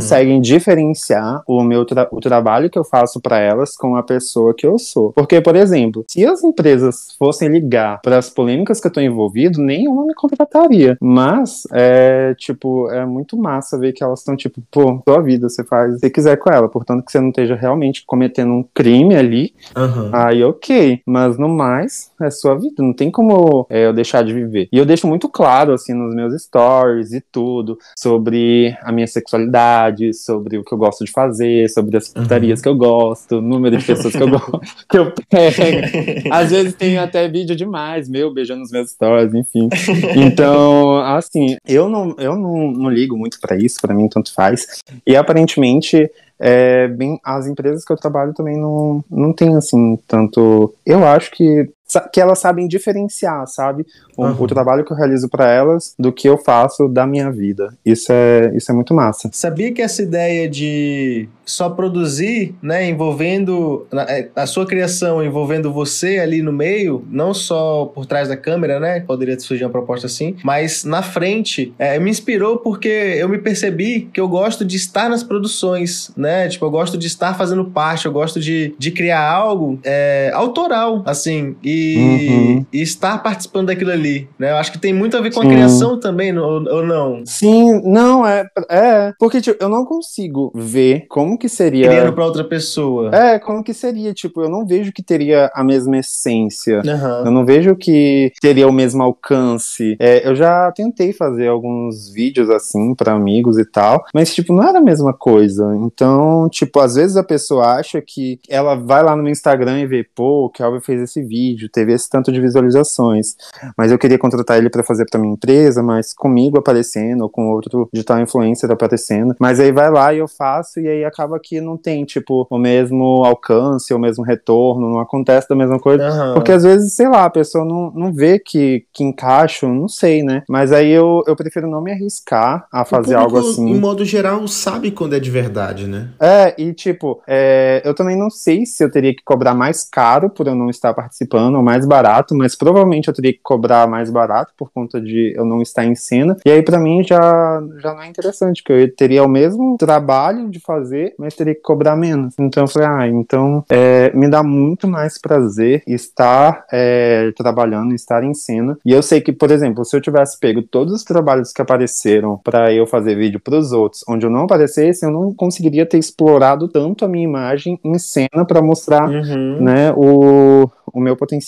Diferenciar o meu tra o trabalho que eu faço para elas com a pessoa que eu sou. Porque, por exemplo, se as empresas fossem ligar para as polêmicas que eu tô envolvido, nenhuma me contrataria. Mas, é, tipo, é muito massa ver que elas estão, tipo, pô, sua vida, você faz o que você quiser com ela. Portanto, que você não esteja realmente cometendo um crime ali. Uhum. Aí, ok. Mas no mais, é sua vida. Não tem como é, eu deixar de viver. E eu deixo muito claro, assim, nos meus stories e tudo, sobre a minha sexualidade, sobre o que eu gosto de fazer, sobre as putarias uhum. que eu gosto, o número de pessoas que eu gosto, que eu pego. Às vezes tem até vídeo demais, meu, beijando os meus stories, enfim. Então, assim, eu não, eu não, não ligo muito para isso, para mim tanto faz. E aparentemente é, bem, as empresas que eu trabalho também não, não tem assim tanto. Eu acho que que elas sabem diferenciar, sabe? O, uhum. o trabalho que eu realizo para elas do que eu faço da minha vida. Isso é, isso é muito massa. Sabia que essa ideia de só produzir, né, envolvendo é, a sua criação, envolvendo você ali no meio, não só por trás da câmera, né? Poderia surgir uma proposta assim, mas na frente, é, me inspirou porque eu me percebi que eu gosto de estar nas produções, né? Tipo, eu gosto de estar fazendo parte, eu gosto de, de criar algo é, autoral, assim, e uhum. e estar participando daquilo ali, né? Eu acho que tem muito a ver com Sim. a criação também, ou, ou não? Sim, não, é, é, porque tipo, eu não consigo ver como que seria... Criando pra outra pessoa. É, como que seria, tipo, eu não vejo que teria a mesma essência, uhum. eu não vejo que teria o mesmo alcance. É, eu já tentei fazer alguns vídeos assim para amigos e tal, mas tipo, não era a mesma coisa. Então, tipo, às vezes a pessoa acha que ela vai lá no meu Instagram e vê, pô, o Kelvin fez esse vídeo, vídeo teve esse tanto de visualizações, mas eu queria contratar ele para fazer para minha empresa, mas comigo aparecendo, ou com outro digital influencer aparecendo, mas aí vai lá e eu faço, e aí acaba que não tem, tipo, o mesmo alcance, o mesmo retorno, não acontece da mesma coisa, uhum. porque às vezes, sei lá, a pessoa não, não vê que, que encaixa, não sei, né, mas aí eu, eu prefiro não me arriscar a fazer algo assim. Em modo geral, sabe quando é de verdade, né? É, e tipo, é, eu também não sei se eu teria que cobrar mais caro por eu não estar participando, ou mais barato, mas provavelmente eu teria que cobrar mais barato por conta de eu não estar em cena. E aí para mim já, já não é interessante, porque eu teria o mesmo trabalho de fazer, mas teria que cobrar menos. Então eu falei, ah, então é, me dá muito mais prazer estar é, trabalhando, estar em cena. E eu sei que, por exemplo, se eu tivesse pego todos os trabalhos que apareceram para eu fazer vídeo para os outros, onde eu não aparecesse, eu não conseguiria ter explorado tanto a minha imagem em cena para mostrar, uhum. né, o, o meu potencial.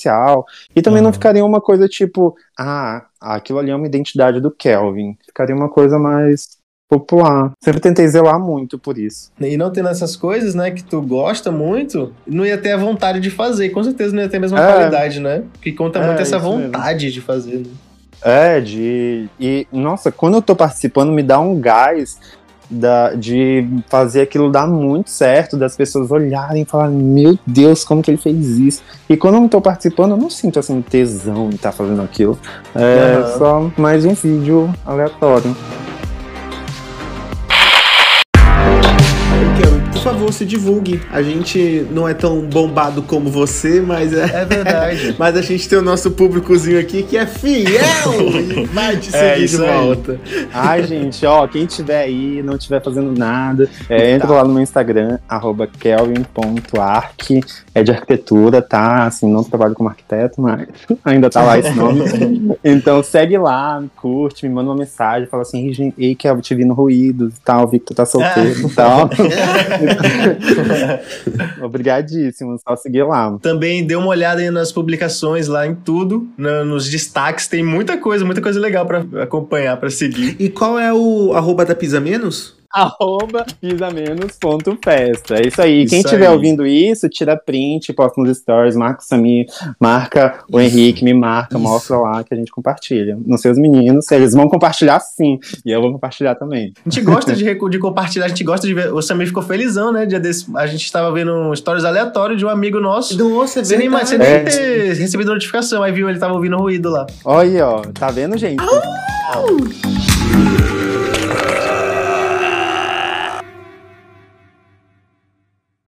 E também uhum. não ficaria uma coisa tipo, ah, aquilo ali é uma identidade do Kelvin. Ficaria uma coisa mais popular. Sempre tentei zelar muito por isso. E não tendo essas coisas, né, que tu gosta muito, não ia ter a vontade de fazer. Com certeza não ia ter a mesma é. qualidade, né? Porque conta é, muito essa vontade mesmo. de fazer, né? É, de. E, nossa, quando eu tô participando, me dá um gás da, de fazer aquilo dar muito certo, das pessoas olharem e falarem, meu Deus, como que ele fez isso? E quando eu não tô participando, eu não sinto assim tesão em estar tá fazendo aquilo. É uhum. só mais um vídeo aleatório. Por favor, se divulgue. A gente não é tão bombado como você, mas é. É verdade. mas a gente tem o nosso públicozinho aqui que é fiel vai te é seguir é, de volta. Aí. Ai, gente, ó, quem tiver aí, não estiver fazendo nada, é, entra lá no meu Instagram, kelvin.arc. É de arquitetura, tá? Assim, não trabalho como arquiteto, mas ainda tá lá esse nome. então segue lá, curte, me manda uma mensagem, fala assim, ei, Kelvin, te vi no Ruídos e tal, vi que tu tá solteiro e tal. Obrigadíssimo, só seguir lá. Também dê uma olhada aí nas publicações lá em tudo, no, nos destaques, tem muita coisa, muita coisa legal para acompanhar, para seguir. E qual é o arroba da Pisa Menos? arroba pisamenos.festa. É isso aí. Isso Quem estiver ouvindo isso, tira print, posta nos stories, marca o Samir, marca o isso. Henrique, me marca, isso. mostra lá que a gente compartilha. Nos seus meninos, eles vão compartilhar sim. E eu vou compartilhar também. A gente gosta de, de compartilhar, a gente gosta de ver. O Samir ficou felizão, né? Dia desse, a gente estava vendo stories aleatórios de um amigo nosso. É você nem, você nem é. ter recebido notificação, aí viu, ele tava ouvindo ruído lá. Olha, ó, tá vendo, gente? Oh!